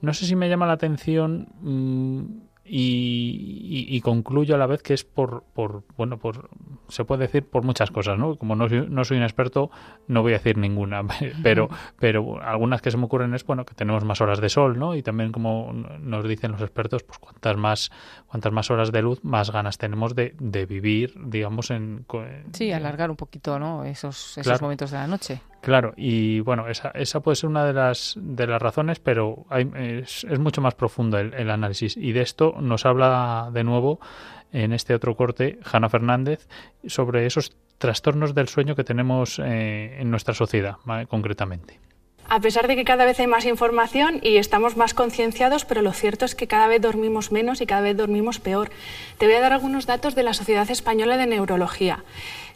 No sé si me llama la atención mm, y, concluyo a la vez que es por, por, bueno, por, se puede decir por muchas cosas, ¿no? Como no soy, no soy un experto, no voy a decir ninguna, <laughs> pero, pero algunas que se me ocurren es, bueno, que tenemos más horas de sol, ¿no? Y también, como nos dicen los expertos, pues cuantas más, cuantas más horas de luz, más ganas tenemos de, de vivir, digamos, en... Sí, alargar un poquito, ¿no? Esos, esos momentos de la noche. Claro, y bueno, esa, esa puede ser una de las, de las razones, pero hay, es, mucho más profundo el, el, análisis. Y de esto nos habla de nuevo en este otro corte Hanna Fernández sobre esos trastornos del sueño que tenemos eh, en nuestra sociedad, concretamente. A pesar de que cada vez hay más información y estamos más concienciados, pero lo cierto es que cada vez dormimos menos y cada vez dormimos peor. Te voy a dar algunos datos de la Sociedad Española de Neurología.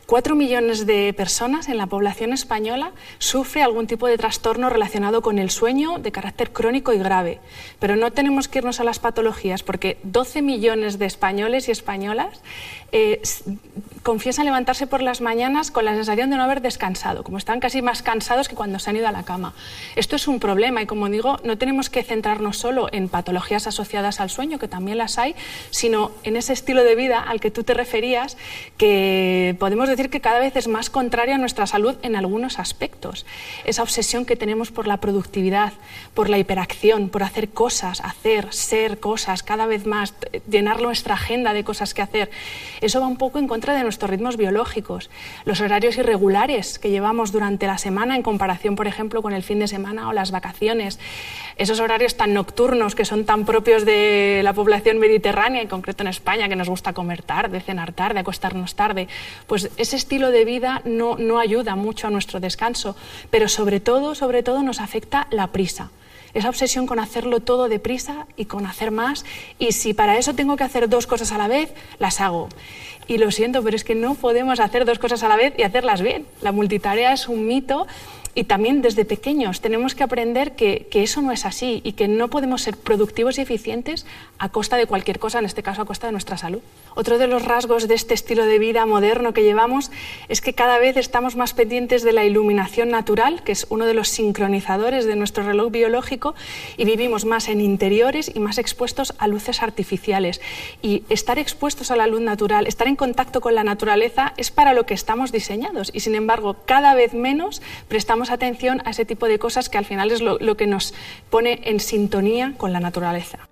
Cuatro millones de personas en la población española sufre algún tipo de trastorno relacionado con el sueño de carácter crónico y grave. Pero no tenemos que irnos a las patologías porque 12 millones de españoles y españolas eh, confiesan levantarse por las mañanas con la sensación de no haber descansado, como están casi más cansados que cuando se han ido a la cama. Esto es un problema y, como digo, no tenemos que centrarnos solo en patologías asociadas al sueño, que también las hay, sino en ese estilo de vida al que tú te referías, que podemos decir decir que cada vez es más contraria a nuestra salud en algunos aspectos. Esa obsesión que tenemos por la productividad, por la hiperacción, por hacer cosas, hacer, ser cosas, cada vez más, llenar nuestra agenda de cosas que hacer, eso va un poco en contra de nuestros ritmos biológicos. Los horarios irregulares que llevamos durante la semana en comparación, por ejemplo, con el fin de semana o las vacaciones, esos horarios tan nocturnos que son tan propios de la población mediterránea, en concreto en España, que nos gusta comer tarde, cenar tarde, acostarnos tarde, pues ese estilo de vida no, no ayuda mucho a nuestro descanso, pero sobre todo, sobre todo nos afecta la prisa esa obsesión con hacerlo todo deprisa y con hacer más. Y si para eso tengo que hacer dos cosas a la vez, las hago. Y lo siento, pero es que no podemos hacer dos cosas a la vez y hacerlas bien. La multitarea es un mito y también desde pequeños tenemos que aprender que, eso no es así y que no podemos ser productivos y eficientes a costa de cualquier cosa, en este caso a costa de nuestra salud. Otro de los rasgos de este estilo de vida moderno que llevamos es que cada vez estamos más pendientes de la iluminación natural, que es uno de los sincronizadores de nuestro reloj biológico, y vivimos más en interiores y más expuestos a luces artificiales. Y estar expuestos a la luz natural, estar en contacto con la naturaleza, es para lo que estamos diseñados y sin embargo cada vez menos prestamos atención a ese tipo de cosas que al final es lo, que nos pone en sintonía con la naturaleza.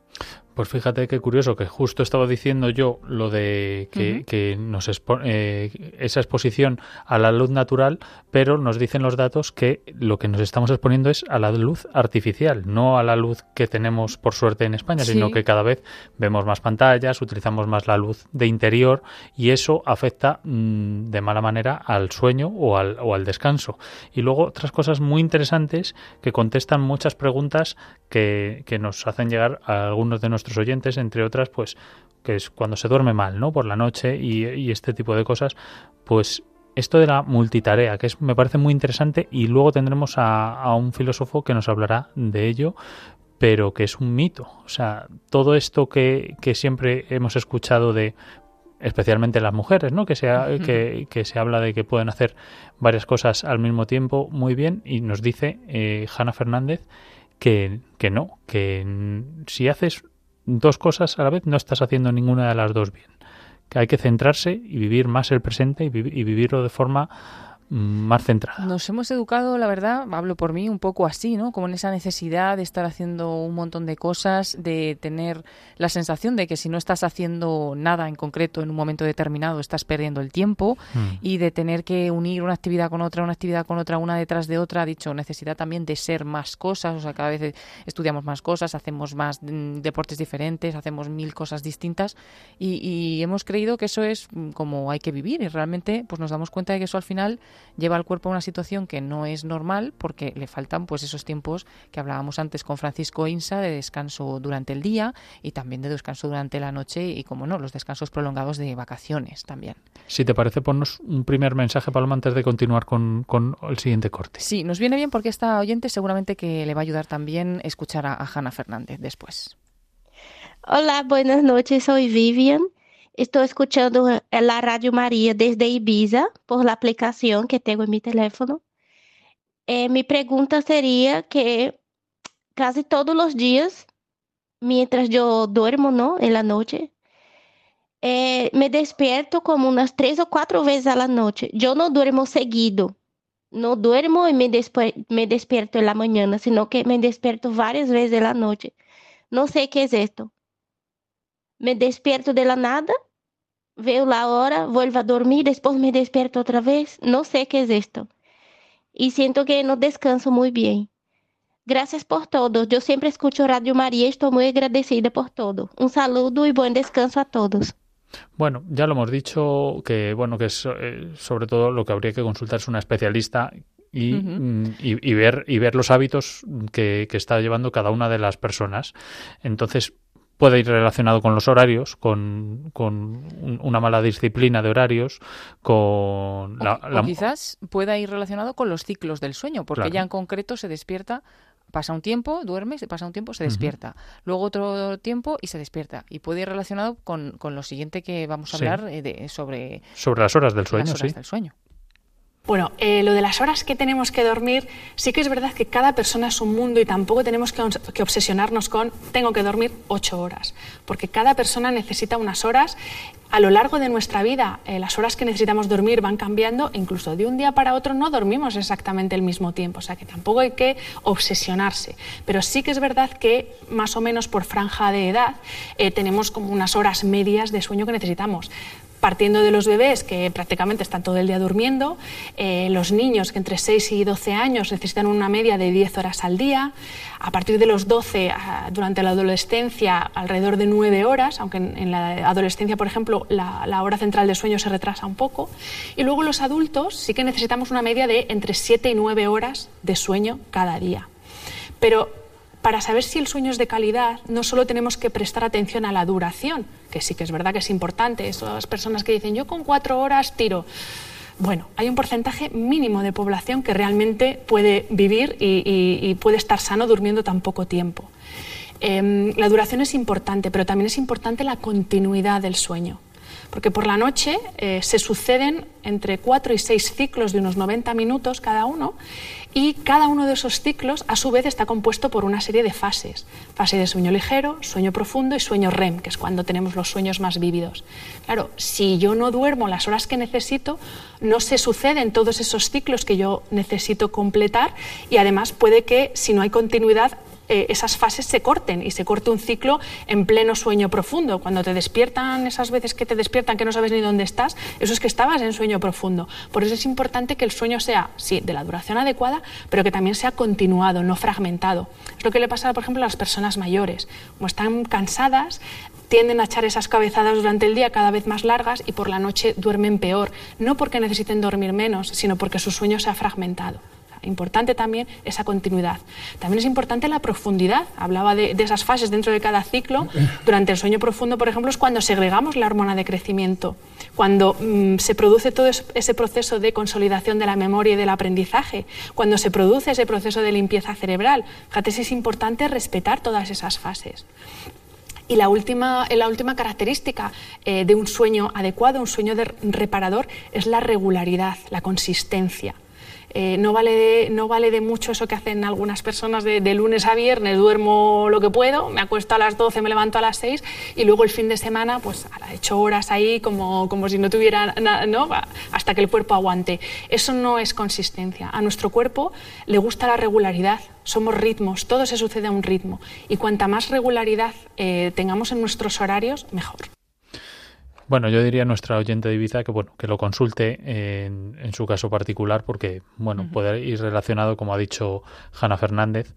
Pues fíjate qué curioso, que justo estaba diciendo yo lo de que, nos eh, esa exposición a la luz natural, pero nos dicen los datos que lo que nos estamos exponiendo es a la luz artificial, no a la luz que tenemos por suerte en España, sino que cada vez vemos más pantallas, utilizamos más la luz de interior y eso afecta mm, de mala manera al sueño o al, o al descanso. Y luego otras cosas muy interesantes que contestan muchas preguntas que, que nos hacen llegar a algunos de nuestros oyentes, entre otras, pues que es cuando se duerme mal, ¿no? Por la noche y, este tipo de cosas, pues esto de la multitarea, que es, me parece muy interesante, y luego tendremos a, un filósofo que nos hablará de ello, pero que es un mito. O sea, todo esto que, que siempre hemos escuchado de especialmente las mujeres, ¿no? Que se, que, que, se habla de que pueden hacer varias cosas al mismo tiempo muy bien y nos dice eh, Hanna Fernández que, que no, que si haces dos cosas a la vez no estás haciendo ninguna de las dos bien. Que hay que centrarse y vivir más el presente y, y vivirlo de forma más centrada. Nos hemos educado, la verdad, hablo por mí, un poco así, ¿no? Como en esa necesidad de estar haciendo un montón de cosas, de tener la sensación de que si no estás haciendo nada en concreto en un momento determinado, estás perdiendo el tiempo mm. y de tener que unir una actividad con otra, una actividad con otra, una detrás de otra, dicho, necesidad también de ser más cosas, o sea, cada vez estudiamos más cosas, hacemos más mm, deportes diferentes, hacemos mil cosas distintas y, y hemos creído que eso es mm, como hay que vivir y realmente pues nos damos cuenta de que eso al final lleva al cuerpo a una situación que no es normal porque le faltan pues esos tiempos que hablábamos antes con Francisco Insa de descanso durante el día y también de descanso durante la noche y como no, los descansos prolongados de vacaciones también. Si te parece, ponnos un primer mensaje, Paloma, antes de continuar con, con el siguiente corte. Sí, nos viene bien porque esta oyente seguramente que le va a ayudar también escuchar a, a Hanna Fernández después. Hola, buenas noches, soy Vivian. Estou escutando a Rádio Maria desde Ibiza, por la aplicação que tenho em meu teléfono. Eh, minha pergunta seria que quase todos os dias, mientras eu duermo, ¿no? En la noche, eh, me despierto como umas três ou quatro vezes la noche. Eu não duermo seguido. Não duermo e me, me despierto en la mañana, sino que me despierto várias vezes la noche. Não sei o que é isto. Me despierto de la nada veo la hora, vuelvo a dormir, después me despierto otra vez, no sé qué es esto. Y siento que no descanso muy bien. Gracias por todo. Yo siempre escucho Radio María y estoy muy agradecida por todo. Un saludo y buen descanso a todos. Bueno, ya lo hemos dicho que bueno que es, eh, sobre todo lo que habría que consultar es una especialista y, mm, y, y, ver y ver los hábitos que, que está llevando cada una de las personas. Entonces, puede ir relacionado con los horarios, con, con una mala disciplina de horarios, con la, o, quizás pueda ir relacionado con los ciclos del sueño, porque claro. ya en concreto se despierta pasa un tiempo, duerme, se pasa un tiempo, se despierta. Uh -huh. Luego otro tiempo y se despierta. Y puede ir relacionado con, con lo siguiente que vamos a sí. hablar eh, de, sobre... Sobre las horas del sueño, las horas sí. del sueño. Bueno, eh, lo de las horas que tenemos que dormir, sí que es verdad que cada persona es un mundo y tampoco tenemos que, obsesionarnos con tengo que dormir ocho horas, porque cada persona necesita unas horas. A lo largo de nuestra vida, eh, las horas que necesitamos dormir van cambiando, incluso de un día para otro no dormimos exactamente el mismo tiempo, o sea que tampoco hay que obsesionarse. Pero sí que es verdad que más o menos por franja de edad eh, tenemos como unas horas medias de sueño que necesitamos partiendo de los bebés que prácticamente están todo el día durmiendo, eh, los niños que entre 6 y 12 años necesitan una media de 10 horas al día, a partir de los 12 durante la adolescencia alrededor de 9 horas, aunque en, la adolescencia, por ejemplo, la, la, hora central de sueño se retrasa un poco, y luego los adultos sí que necesitamos una media de entre 7 y 9 horas de sueño cada día. Pero para saber si el sueño es de calidad, no solo tenemos que prestar atención a la duración, que sí que es verdad que es importante. Esas personas que dicen, yo con cuatro horas tiro. Bueno, hay un porcentaje mínimo de población que realmente puede vivir y, puede estar sano durmiendo tan poco tiempo. Eh, la duración es importante, pero también es importante la continuidad del sueño porque por la noche eh, se suceden entre 4 y 6 ciclos de unos 90 minutos cada uno y cada uno de esos ciclos a su vez está compuesto por una serie de fases. Fase de sueño ligero, sueño profundo y sueño REM, que es cuando tenemos los sueños más vívidos. Claro, si yo no duermo las horas que necesito, no se suceden todos esos ciclos que yo necesito completar y además puede que si no hay continuidad eh, esas fases se corten y se corte un ciclo en pleno sueño profundo. Cuando te despiertan, esas veces que te despiertan que no sabes ni dónde estás, eso es que estabas en sueño profundo. Por eso es importante que el sueño sea, sí, de la duración adecuada, pero que también sea continuado, no fragmentado. Es lo que le pasa, por ejemplo, a las personas mayores. Como están cansadas, tienden a echar esas cabezadas durante el día cada vez más largas y por la noche duermen peor, no porque necesiten dormir menos, sino porque su sueño se ha fragmentado importante también esa continuidad. También es importante la profundidad. Hablaba de, de, esas fases dentro de cada ciclo. Durante el sueño profundo, por ejemplo, es cuando segregamos la hormona de crecimiento, cuando mmm, se produce todo ese proceso de consolidación de la memoria y del aprendizaje, cuando se produce ese proceso de limpieza cerebral. Fíjate si es importante respetar todas esas fases. Y la última, la última característica eh, de un sueño adecuado, un sueño reparador, es la regularidad, la consistencia. Eh, no, vale de, no vale de mucho eso que hacen algunas personas de, lunes a viernes, duermo lo que puedo, me acuesto a las 12, me levanto a las 6 y luego el fin de semana pues he hecho horas ahí como, como si no tuviera nada, ¿no? hasta que el cuerpo aguante. Eso no es consistencia. A nuestro cuerpo le gusta la regularidad, somos ritmos, todo se sucede a un ritmo y cuanta más regularidad eh, tengamos en nuestros horarios, mejor. Bueno, yo diría a nuestra oyente de Ibiza que bueno que lo consulte en, en su caso particular porque bueno puede ir relacionado como ha dicho Hanna Fernández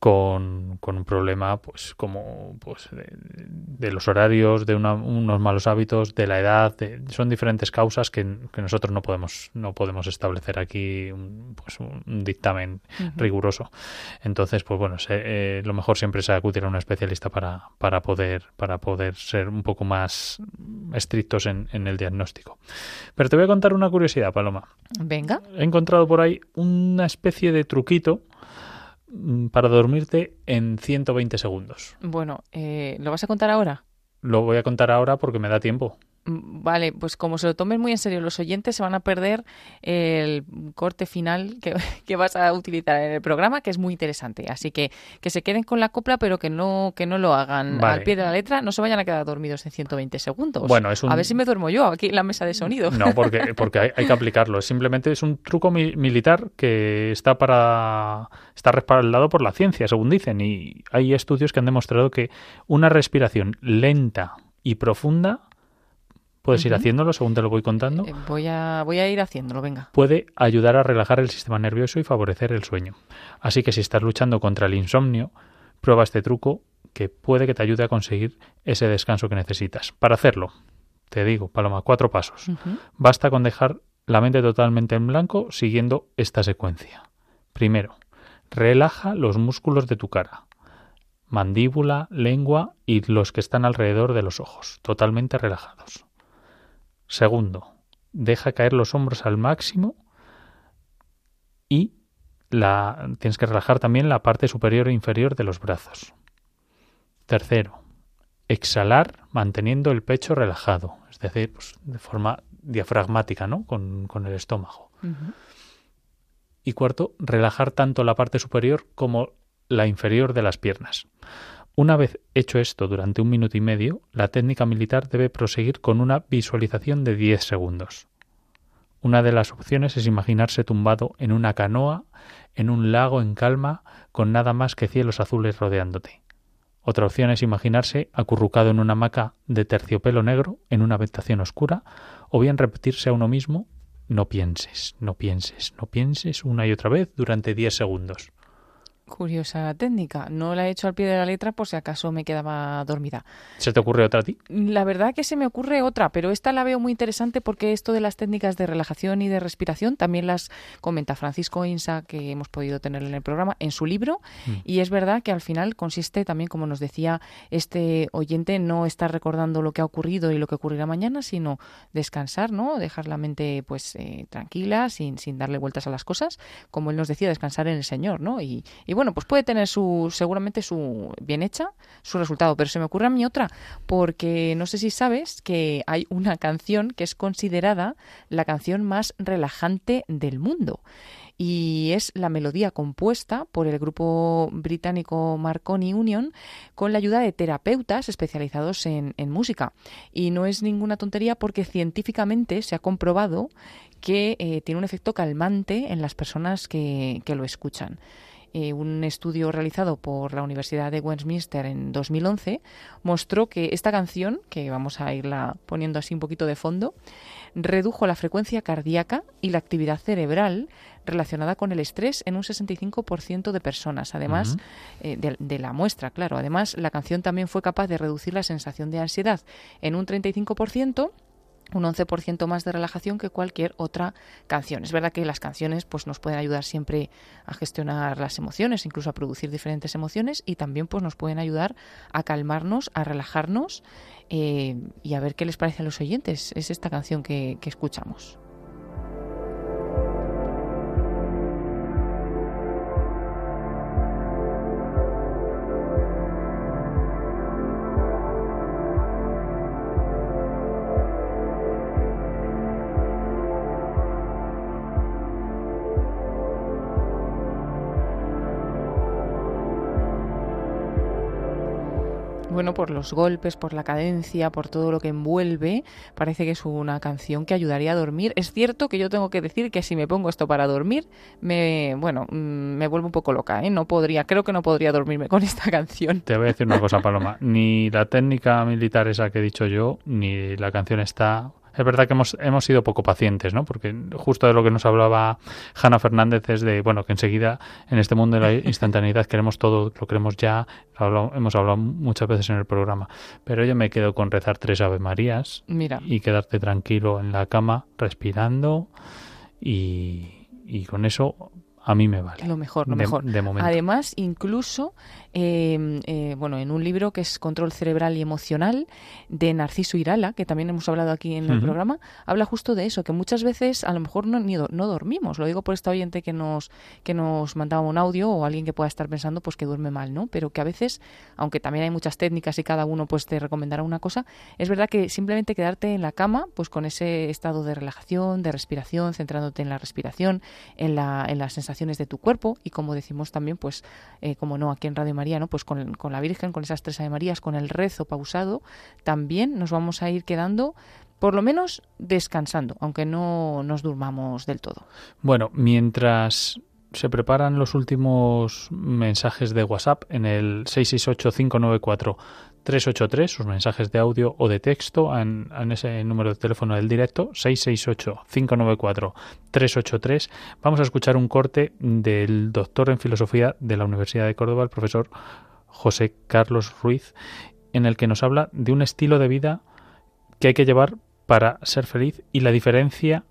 con, con, un problema pues como pues de, los horarios de unos malos hábitos de la edad son diferentes causas que, nosotros no podemos no podemos establecer aquí un, pues un dictamen riguroso. Entonces pues bueno eh, lo mejor siempre es acudir a un especialista para, para poder para poder ser un poco más estrictos en, en el diagnóstico. Pero te voy a contar una curiosidad Paloma. Venga. He encontrado por ahí una especie de truquito para dormirte en 120 segundos. Bueno, eh, ¿lo vas a contar ahora? Lo voy a contar ahora porque me da tiempo. Mm, vale, pues como se lo tomen muy en serio los oyentes, se van a perder el corte final <laughs> que, vas a utilizar en el programa, que es muy interesante. Así que que se queden con la copla, pero que no que no lo hagan al pie de la letra, no se vayan a quedar dormidos en 120 segundos. Bueno, es A ver si me duermo yo aquí en la mesa de sonido. No, porque, <laughs> porque hay, que aplicarlo. Simplemente es un truco militar que está para está respaldado por la ciencia, según dicen, y hay estudios que han demostrado que una respiración lenta y profunda Puedes ir haciéndolo según te lo voy contando. Eh, voy, a, voy a ir haciéndolo, venga. Puede ayudar a relajar el sistema nervioso y favorecer el sueño. Así que si estás luchando contra el insomnio, prueba este truco que puede que te ayude a conseguir ese descanso que necesitas. Para hacerlo, te digo, Paloma, cuatro pasos. Basta con dejar la mente totalmente en blanco siguiendo esta secuencia. Primero, relaja los músculos de tu cara, mandíbula, lengua y los que están alrededor de los ojos, totalmente relajados. Segundo, deja caer los hombros al máximo y la, tienes que relajar también la parte superior e inferior de los brazos. Tercero, exhalar manteniendo el pecho relajado, es decir, pues, de forma diafragmática, ¿no? Con, el estómago. Y cuarto, relajar tanto la parte superior como la inferior de las piernas. Una vez hecho esto durante un minuto y medio, la técnica militar debe proseguir con una visualización de 10 segundos. Una de las opciones es imaginarse tumbado en una canoa, en un lago en calma, con nada más que cielos azules rodeándote. Otra opción es imaginarse acurrucado en una hamaca de terciopelo negro en una habitación oscura, o bien repetirse a uno mismo no pienses, no pienses, no pienses una y otra vez durante 10 segundos. Curiosa técnica. No la he hecho al pie de la letra por si acaso me quedaba dormida. ¿Se te ocurre otra a ti? La verdad que se me ocurre otra, pero esta la veo muy interesante porque esto de las técnicas de relajación y de respiración también las comenta Francisco Insa, que hemos podido tener en el programa, en su libro. Mm. Y es verdad que al final consiste también, como nos decía este oyente, no estar recordando lo que ha ocurrido y lo que ocurrirá mañana, sino descansar, ¿no? Dejar la mente pues eh, tranquila, sin, sin darle vueltas a las cosas. Como él nos decía, descansar en el Señor, ¿no? Y, y bueno, pues puede tener su, seguramente su bien hecha, su resultado. Pero se me ocurre a mí otra, porque no sé si sabes que hay una canción que es considerada la canción más relajante del mundo y es la melodía compuesta por el grupo británico Marconi Union con la ayuda de terapeutas especializados en, música. Y no es ninguna tontería porque científicamente se ha comprobado que eh, tiene un efecto calmante en las personas que lo escuchan. Eh, un estudio realizado por la Universidad de Westminster en 2011 mostró que esta canción, que vamos a irla poniendo así un poquito de fondo, redujo la frecuencia cardíaca y la actividad cerebral relacionada con el estrés en un 65% de personas, además eh, de, de, la muestra, claro. Además, la canción también fue capaz de reducir la sensación de ansiedad en un 35% un 11% más de relajación que cualquier otra canción. Es verdad que las canciones pues, nos pueden ayudar siempre a gestionar las emociones, incluso a producir diferentes emociones y también pues, nos pueden ayudar a calmarnos, a relajarnos eh, y a ver qué les parece a los oyentes. Es esta canción que escuchamos. Bueno, por los golpes, por la cadencia, por todo lo que envuelve, parece que es una canción que ayudaría a dormir. Es cierto que yo tengo que decir que si me pongo esto para dormir, me, bueno, mm, me vuelvo un poco loca, ¿eh? No podría, creo que no podría dormirme con esta canción. Te voy a decir una cosa, Paloma. Ni la técnica militar esa que he dicho yo, ni la canción está es verdad que hemos, hemos sido poco pacientes, ¿no? Porque justo de lo que nos hablaba Hanna Fernández es de, bueno, que enseguida en este mundo de la <laughs> instantaneidad queremos todo, lo queremos ya, hemos hablado muchas veces en el programa, pero yo me quedo con rezar tres Ave Marías Mira. y quedarte tranquilo en la cama, respirando y, y con eso a mí me vale. Lo mejor, lo de, mejor. De momento. Además, incluso, eh, eh, bueno, en un libro que es Control Cerebral y Emocional, de Narciso Irala, que también hemos hablado aquí en el programa, habla justo de eso, que muchas veces a lo mejor no, ni do- no dormimos. Lo digo por esta oyente que nos, que nos mandaba un audio o alguien que pueda estar pensando pues que duerme mal, ¿no? Pero que a veces, aunque también hay muchas técnicas y cada uno pues te recomendará una cosa, es verdad que simplemente quedarte en la cama, pues con ese estado de relajación, de respiración, centrándote en la respiración, en, la, en las de tu cuerpo y como decimos también, pues eh, como no aquí en Radio María, ¿no? Pues con, con la Virgen, con esas tres Ave Marías, con el rezo pausado, también nos vamos a ir quedando por lo menos descansando, aunque no nos durmamos del todo. Bueno, mientras se preparan los últimos mensajes de WhatsApp en el 668-594-383, sus mensajes de audio o de texto en, en ese número de teléfono del directo, 668-594-383, vamos a escuchar un corte del doctor en filosofía de la Universidad de Córdoba, el profesor José Carlos Ruiz, en el que nos habla de un estilo de vida que hay que llevar para ser feliz y la diferencia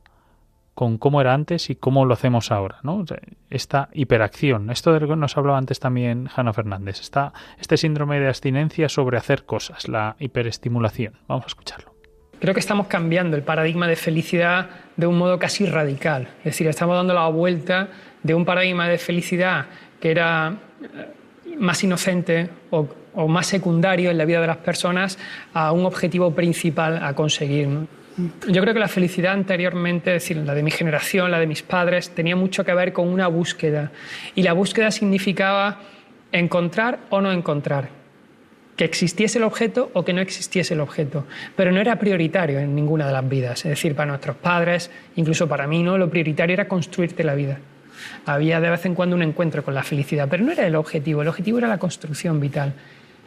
con cómo era antes y cómo lo hacemos ahora, ¿no? Esta hiperacción, esto de lo que nos hablaba antes también Hanna Fernández, está este síndrome de abstinencia sobre hacer cosas, la hiperestimulación. Vamos a escucharlo. Creo que estamos cambiando el paradigma de felicidad de un modo casi radical. Es decir, estamos dando la vuelta de un paradigma de felicidad que era eh, más inocente o, más secundario en la vida de las personas a un objetivo principal a conseguir. Yo creo que la felicidad anteriormente, es decir, la de mi generación, la de mis padres, tenía mucho que ver con una búsqueda. Y la búsqueda significaba encontrar o no encontrar que existiese el objeto o que no existiese el objeto, pero no era prioritario en ninguna de las vidas. Es decir, para nuestros padres, incluso para mí, ¿no? lo prioritario era construirte la vida. Había de vez en cuando un encuentro con la felicidad, pero no era el objetivo, el objetivo era la construcción vital.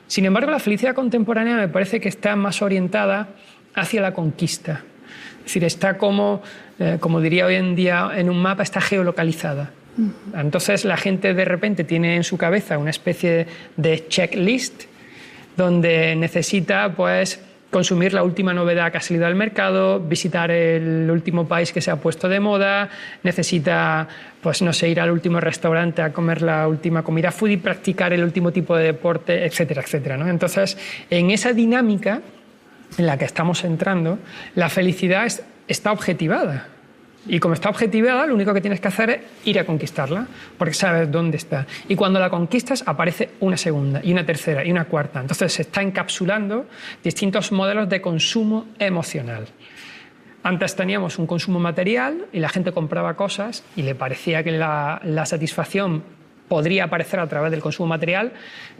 Sin embargo, la felicidad contemporánea me parece que está más orientada hacia la conquista. Es decir, está como, eh, como diría hoy en día en un mapa, está geolocalizada. Entonces la gente de repente tiene en su cabeza una especie de checklist donde necesita pues consumir la última novedad que ha salido al mercado, visitar el último país que se ha puesto de moda, necesita pues no sé, ir al último restaurante a comer la última comida foodie, practicar el último tipo de deporte, etcétera, etcétera, ¿no? Entonces, en esa dinámica en la que estamos entrando, la felicidad es- está objetivada. Y como está objetivada, lo único que tienes que hacer es ir a conquistarla, porque sabes dónde está. Y cuando la conquistas, aparece una segunda, y una tercera, y una cuarta. Entonces se está encapsulando distintos modelos de consumo emocional. Antes teníamos un consumo material y la gente compraba cosas y le parecía que la satisfacción podría aparecer a través del consumo material,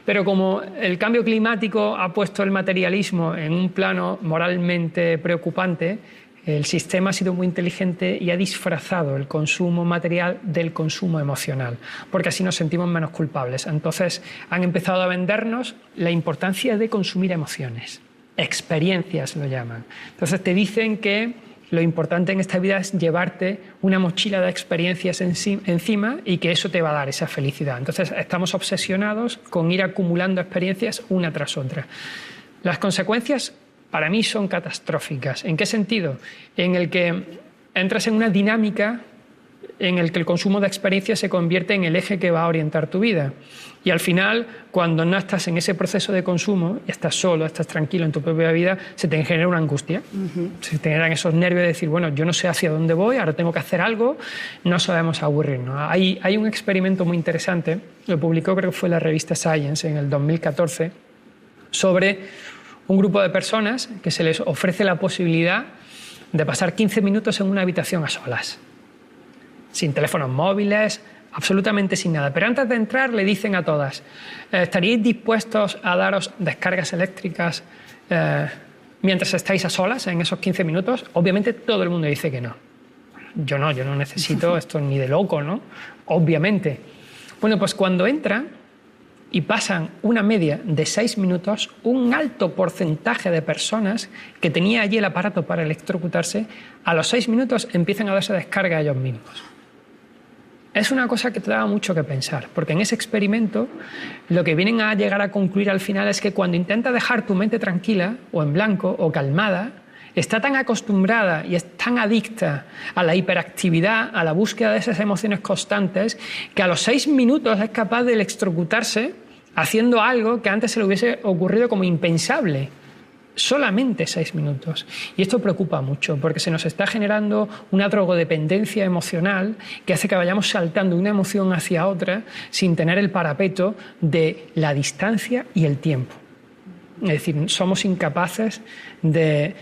pero como el cambio climático ha puesto el materialismo en un plano moralmente preocupante, el sistema ha sido muy inteligente y ha disfrazado el consumo material del consumo emocional, porque así nos sentimos menos culpables. Entonces han empezado a vendernos la importancia de consumir emociones, experiencias lo llaman. Entonces te dicen que lo importante en esta vida es llevarte una mochila de experiencias enci- encima y que eso te va a dar esa felicidad. Entonces estamos obsesionados con ir acumulando experiencias una tras otra. Las consecuencias para mí son catastróficas. ¿En qué sentido? En el que entras en una dinámica en el que el consumo de experiencias se convierte en el eje que va a orientar tu vida. Y al final, cuando no estás en ese proceso de consumo, y estás solo, estás tranquilo en tu propia vida, se te genera una angustia. Se te generan esos nervios de decir, bueno, yo no sé hacia dónde voy, ahora tengo que hacer algo, no sabemos aburrirnos. Hay, hay un experimento muy interesante, lo publicó creo que fue la revista Science en el 2014, sobre un grupo de personas que se les ofrece la posibilidad de pasar 15 minutos en una habitación a solas sin teléfonos móviles, absolutamente sin nada. Pero antes de entrar le dicen a todas, eh, ¿estaríais dispuestos a daros descargas eléctricas eh, mientras estáis a solas en esos 15 minutos? Obviamente todo el mundo dice que no. Yo no, yo no necesito <laughs> esto ni de loco, ¿no? Obviamente. Bueno, pues cuando entran y pasan una media de 6 minutos, un alto porcentaje de personas que tenía allí el aparato para electrocutarse, a los 6 minutos empiezan a darse descarga a ellos mismos. Es una cosa que te da mucho que pensar, porque en ese experimento lo que vienen a llegar a concluir al final es que cuando intentas dejar tu mente tranquila o en blanco o calmada, está tan acostumbrada y es tan adicta a la hiperactividad, a la búsqueda de esas emociones constantes, que a los seis minutos es capaz de electrocutarse haciendo algo que antes se le hubiese ocurrido como impensable solamente seis minutos. Y esto preocupa mucho porque se nos está generando una drogodependencia emocional que hace que vayamos saltando de una emoción hacia otra sin tener el parapeto de la distancia y el tiempo. Es decir, somos incapaces de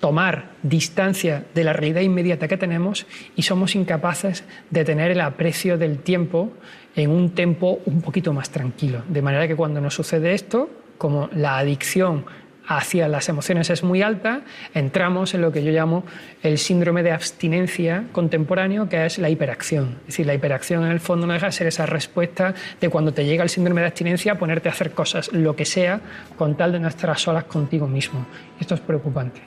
tomar distancia de la realidad inmediata que tenemos y somos incapaces de tener el aprecio del tiempo en un tiempo un poquito más tranquilo. De manera que cuando nos sucede esto, como la adicción hacia las emociones es muy alta, entramos en lo que yo llamo el síndrome de abstinencia contemporáneo, que es la hiperacción. Es decir, la hiperacción en el fondo no deja de ser esa respuesta de cuando te llega el síndrome de abstinencia, ponerte a hacer cosas, lo que sea, con tal de no estar a solas contigo mismo. Esto es preocupante.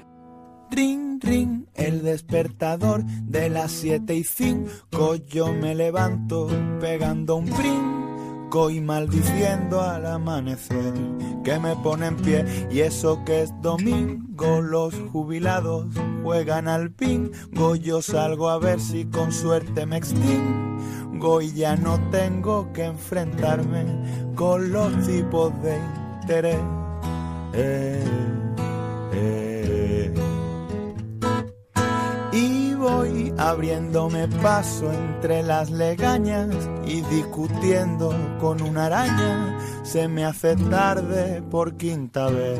Ring, ring, el despertador de las 7 y 5. Yo me levanto pegando un brinco y maldiciendo al amanecer que me pone en pie. Y eso que es domingo, los jubilados juegan al bingo. Yo salgo a ver si con suerte me extingo y ya no tengo que enfrentarme con los tipos de interés. Voy abriéndome paso entre las legañas y discutiendo con una araña. Se me hace tarde por quinta vez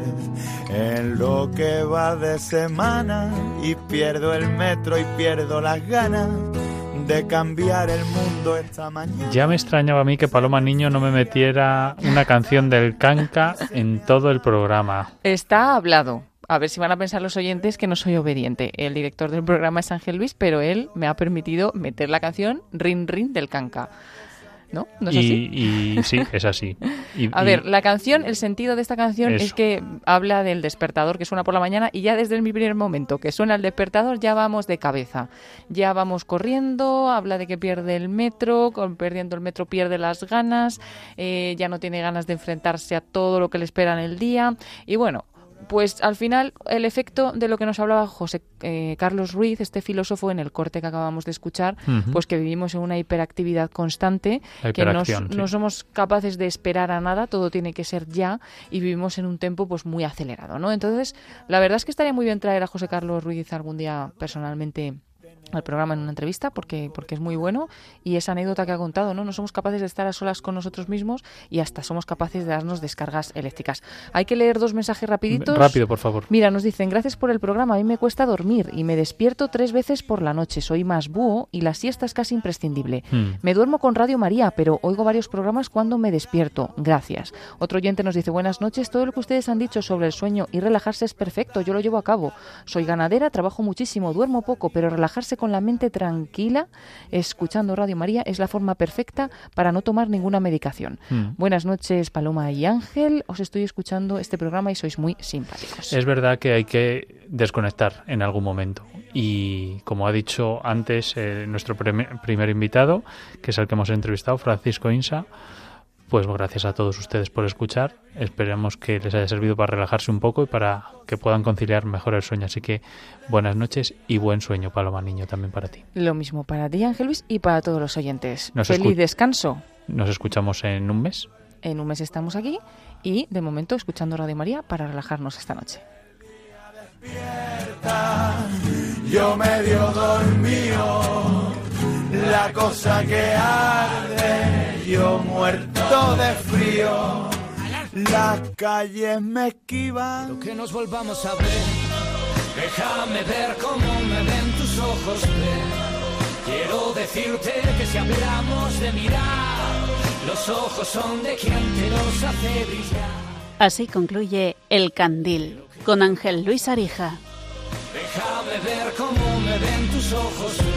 en lo que va de semana y pierdo el metro y pierdo las ganas de cambiar el mundo esta mañana. Ya me extrañaba a mí que Paloma Niño no me metiera una canción del canca en todo el programa. Está hablado. A ver si van a pensar los oyentes que no soy obediente. El director del programa es Ángel Luis, pero él me ha permitido meter la canción Rin Rin del Canca. ¿No? ¿No es y, así? y sí, <laughs> es así. Y- A y- ver, la canción, el sentido de esta canción es que habla del despertador que suena por la mañana y ya desde el primer momento que suena el despertador ya vamos de cabeza. Ya vamos corriendo, habla de que pierde el metro, con perdiendo el metro pierde las ganas, eh, ya no tiene ganas de enfrentarse a todo lo que le espera en el día y bueno. Pues al final el efecto de lo que nos hablaba José eh, Carlos Ruiz, este filósofo en el corte que acabamos de escuchar, pues que vivimos en una hiperactividad constante, que no, hiperacción, sí. no somos capaces de esperar a nada, todo tiene que ser ya y vivimos en un tempo pues muy acelerado, ¿no? Entonces, la verdad es que estaría muy bien traer a José Carlos Ruiz algún día personalmente al programa en una entrevista porque porque es muy bueno y esa anécdota que ha contado, ¿no? No somos capaces de estar a solas con nosotros mismos y hasta somos capaces de darnos descargas eléctricas. Hay que leer dos mensajes rapiditos. Rápido, por favor. Mira, nos dicen, gracias por el programa, a mí me cuesta dormir y me despierto tres veces por la noche, soy más búho y la siesta es casi imprescindible. Hmm. Me duermo con Radio María, pero oigo varios programas cuando me despierto. Gracias. Otro oyente nos dice, buenas noches, todo lo que ustedes han dicho sobre el sueño y relajarse es perfecto, yo lo llevo a cabo. Soy ganadera, trabajo muchísimo, duermo poco, pero relajarse con la mente tranquila, escuchando Radio María, es la forma perfecta para no tomar ninguna medicación. Hmm. Buenas noches, Paloma y Ángel, os estoy escuchando este programa y sois muy simpáticos. Es verdad que hay que desconectar en algún momento. Y como ha dicho antes eh, nuestro primer invitado, que es el que hemos entrevistado, Francisco Insa, pues gracias a todos ustedes por escuchar. Esperemos que les haya servido para relajarse un poco y para que puedan conciliar mejor el sueño. Así que buenas noches y buen sueño, Paloma Niño, también para ti. Lo mismo para ti, Ángel Luis, y para todos los oyentes. Nos Feliz descanso. Nos escuchamos en un mes. En un mes estamos aquí y de momento escuchando Radio María para relajarnos esta noche. Yo medio dormido, la cosa que arde, yo muerto de frío. Las calles me esquivan. Quiero que nos volvamos a ver. Déjame ver cómo me ven tus ojos. Quiero decirte que si hablamos de mirar, los ojos son de quien te los hace brillar. Así concluye El Candil con Ángel Luis Arija. Déjame ver cómo me ven tus ojos.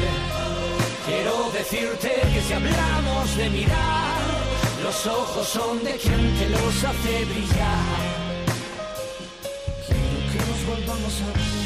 Decirte que si hablamos de mirar, los ojos son de quien te los hace brillar. Quiero que nos volvamos a ver.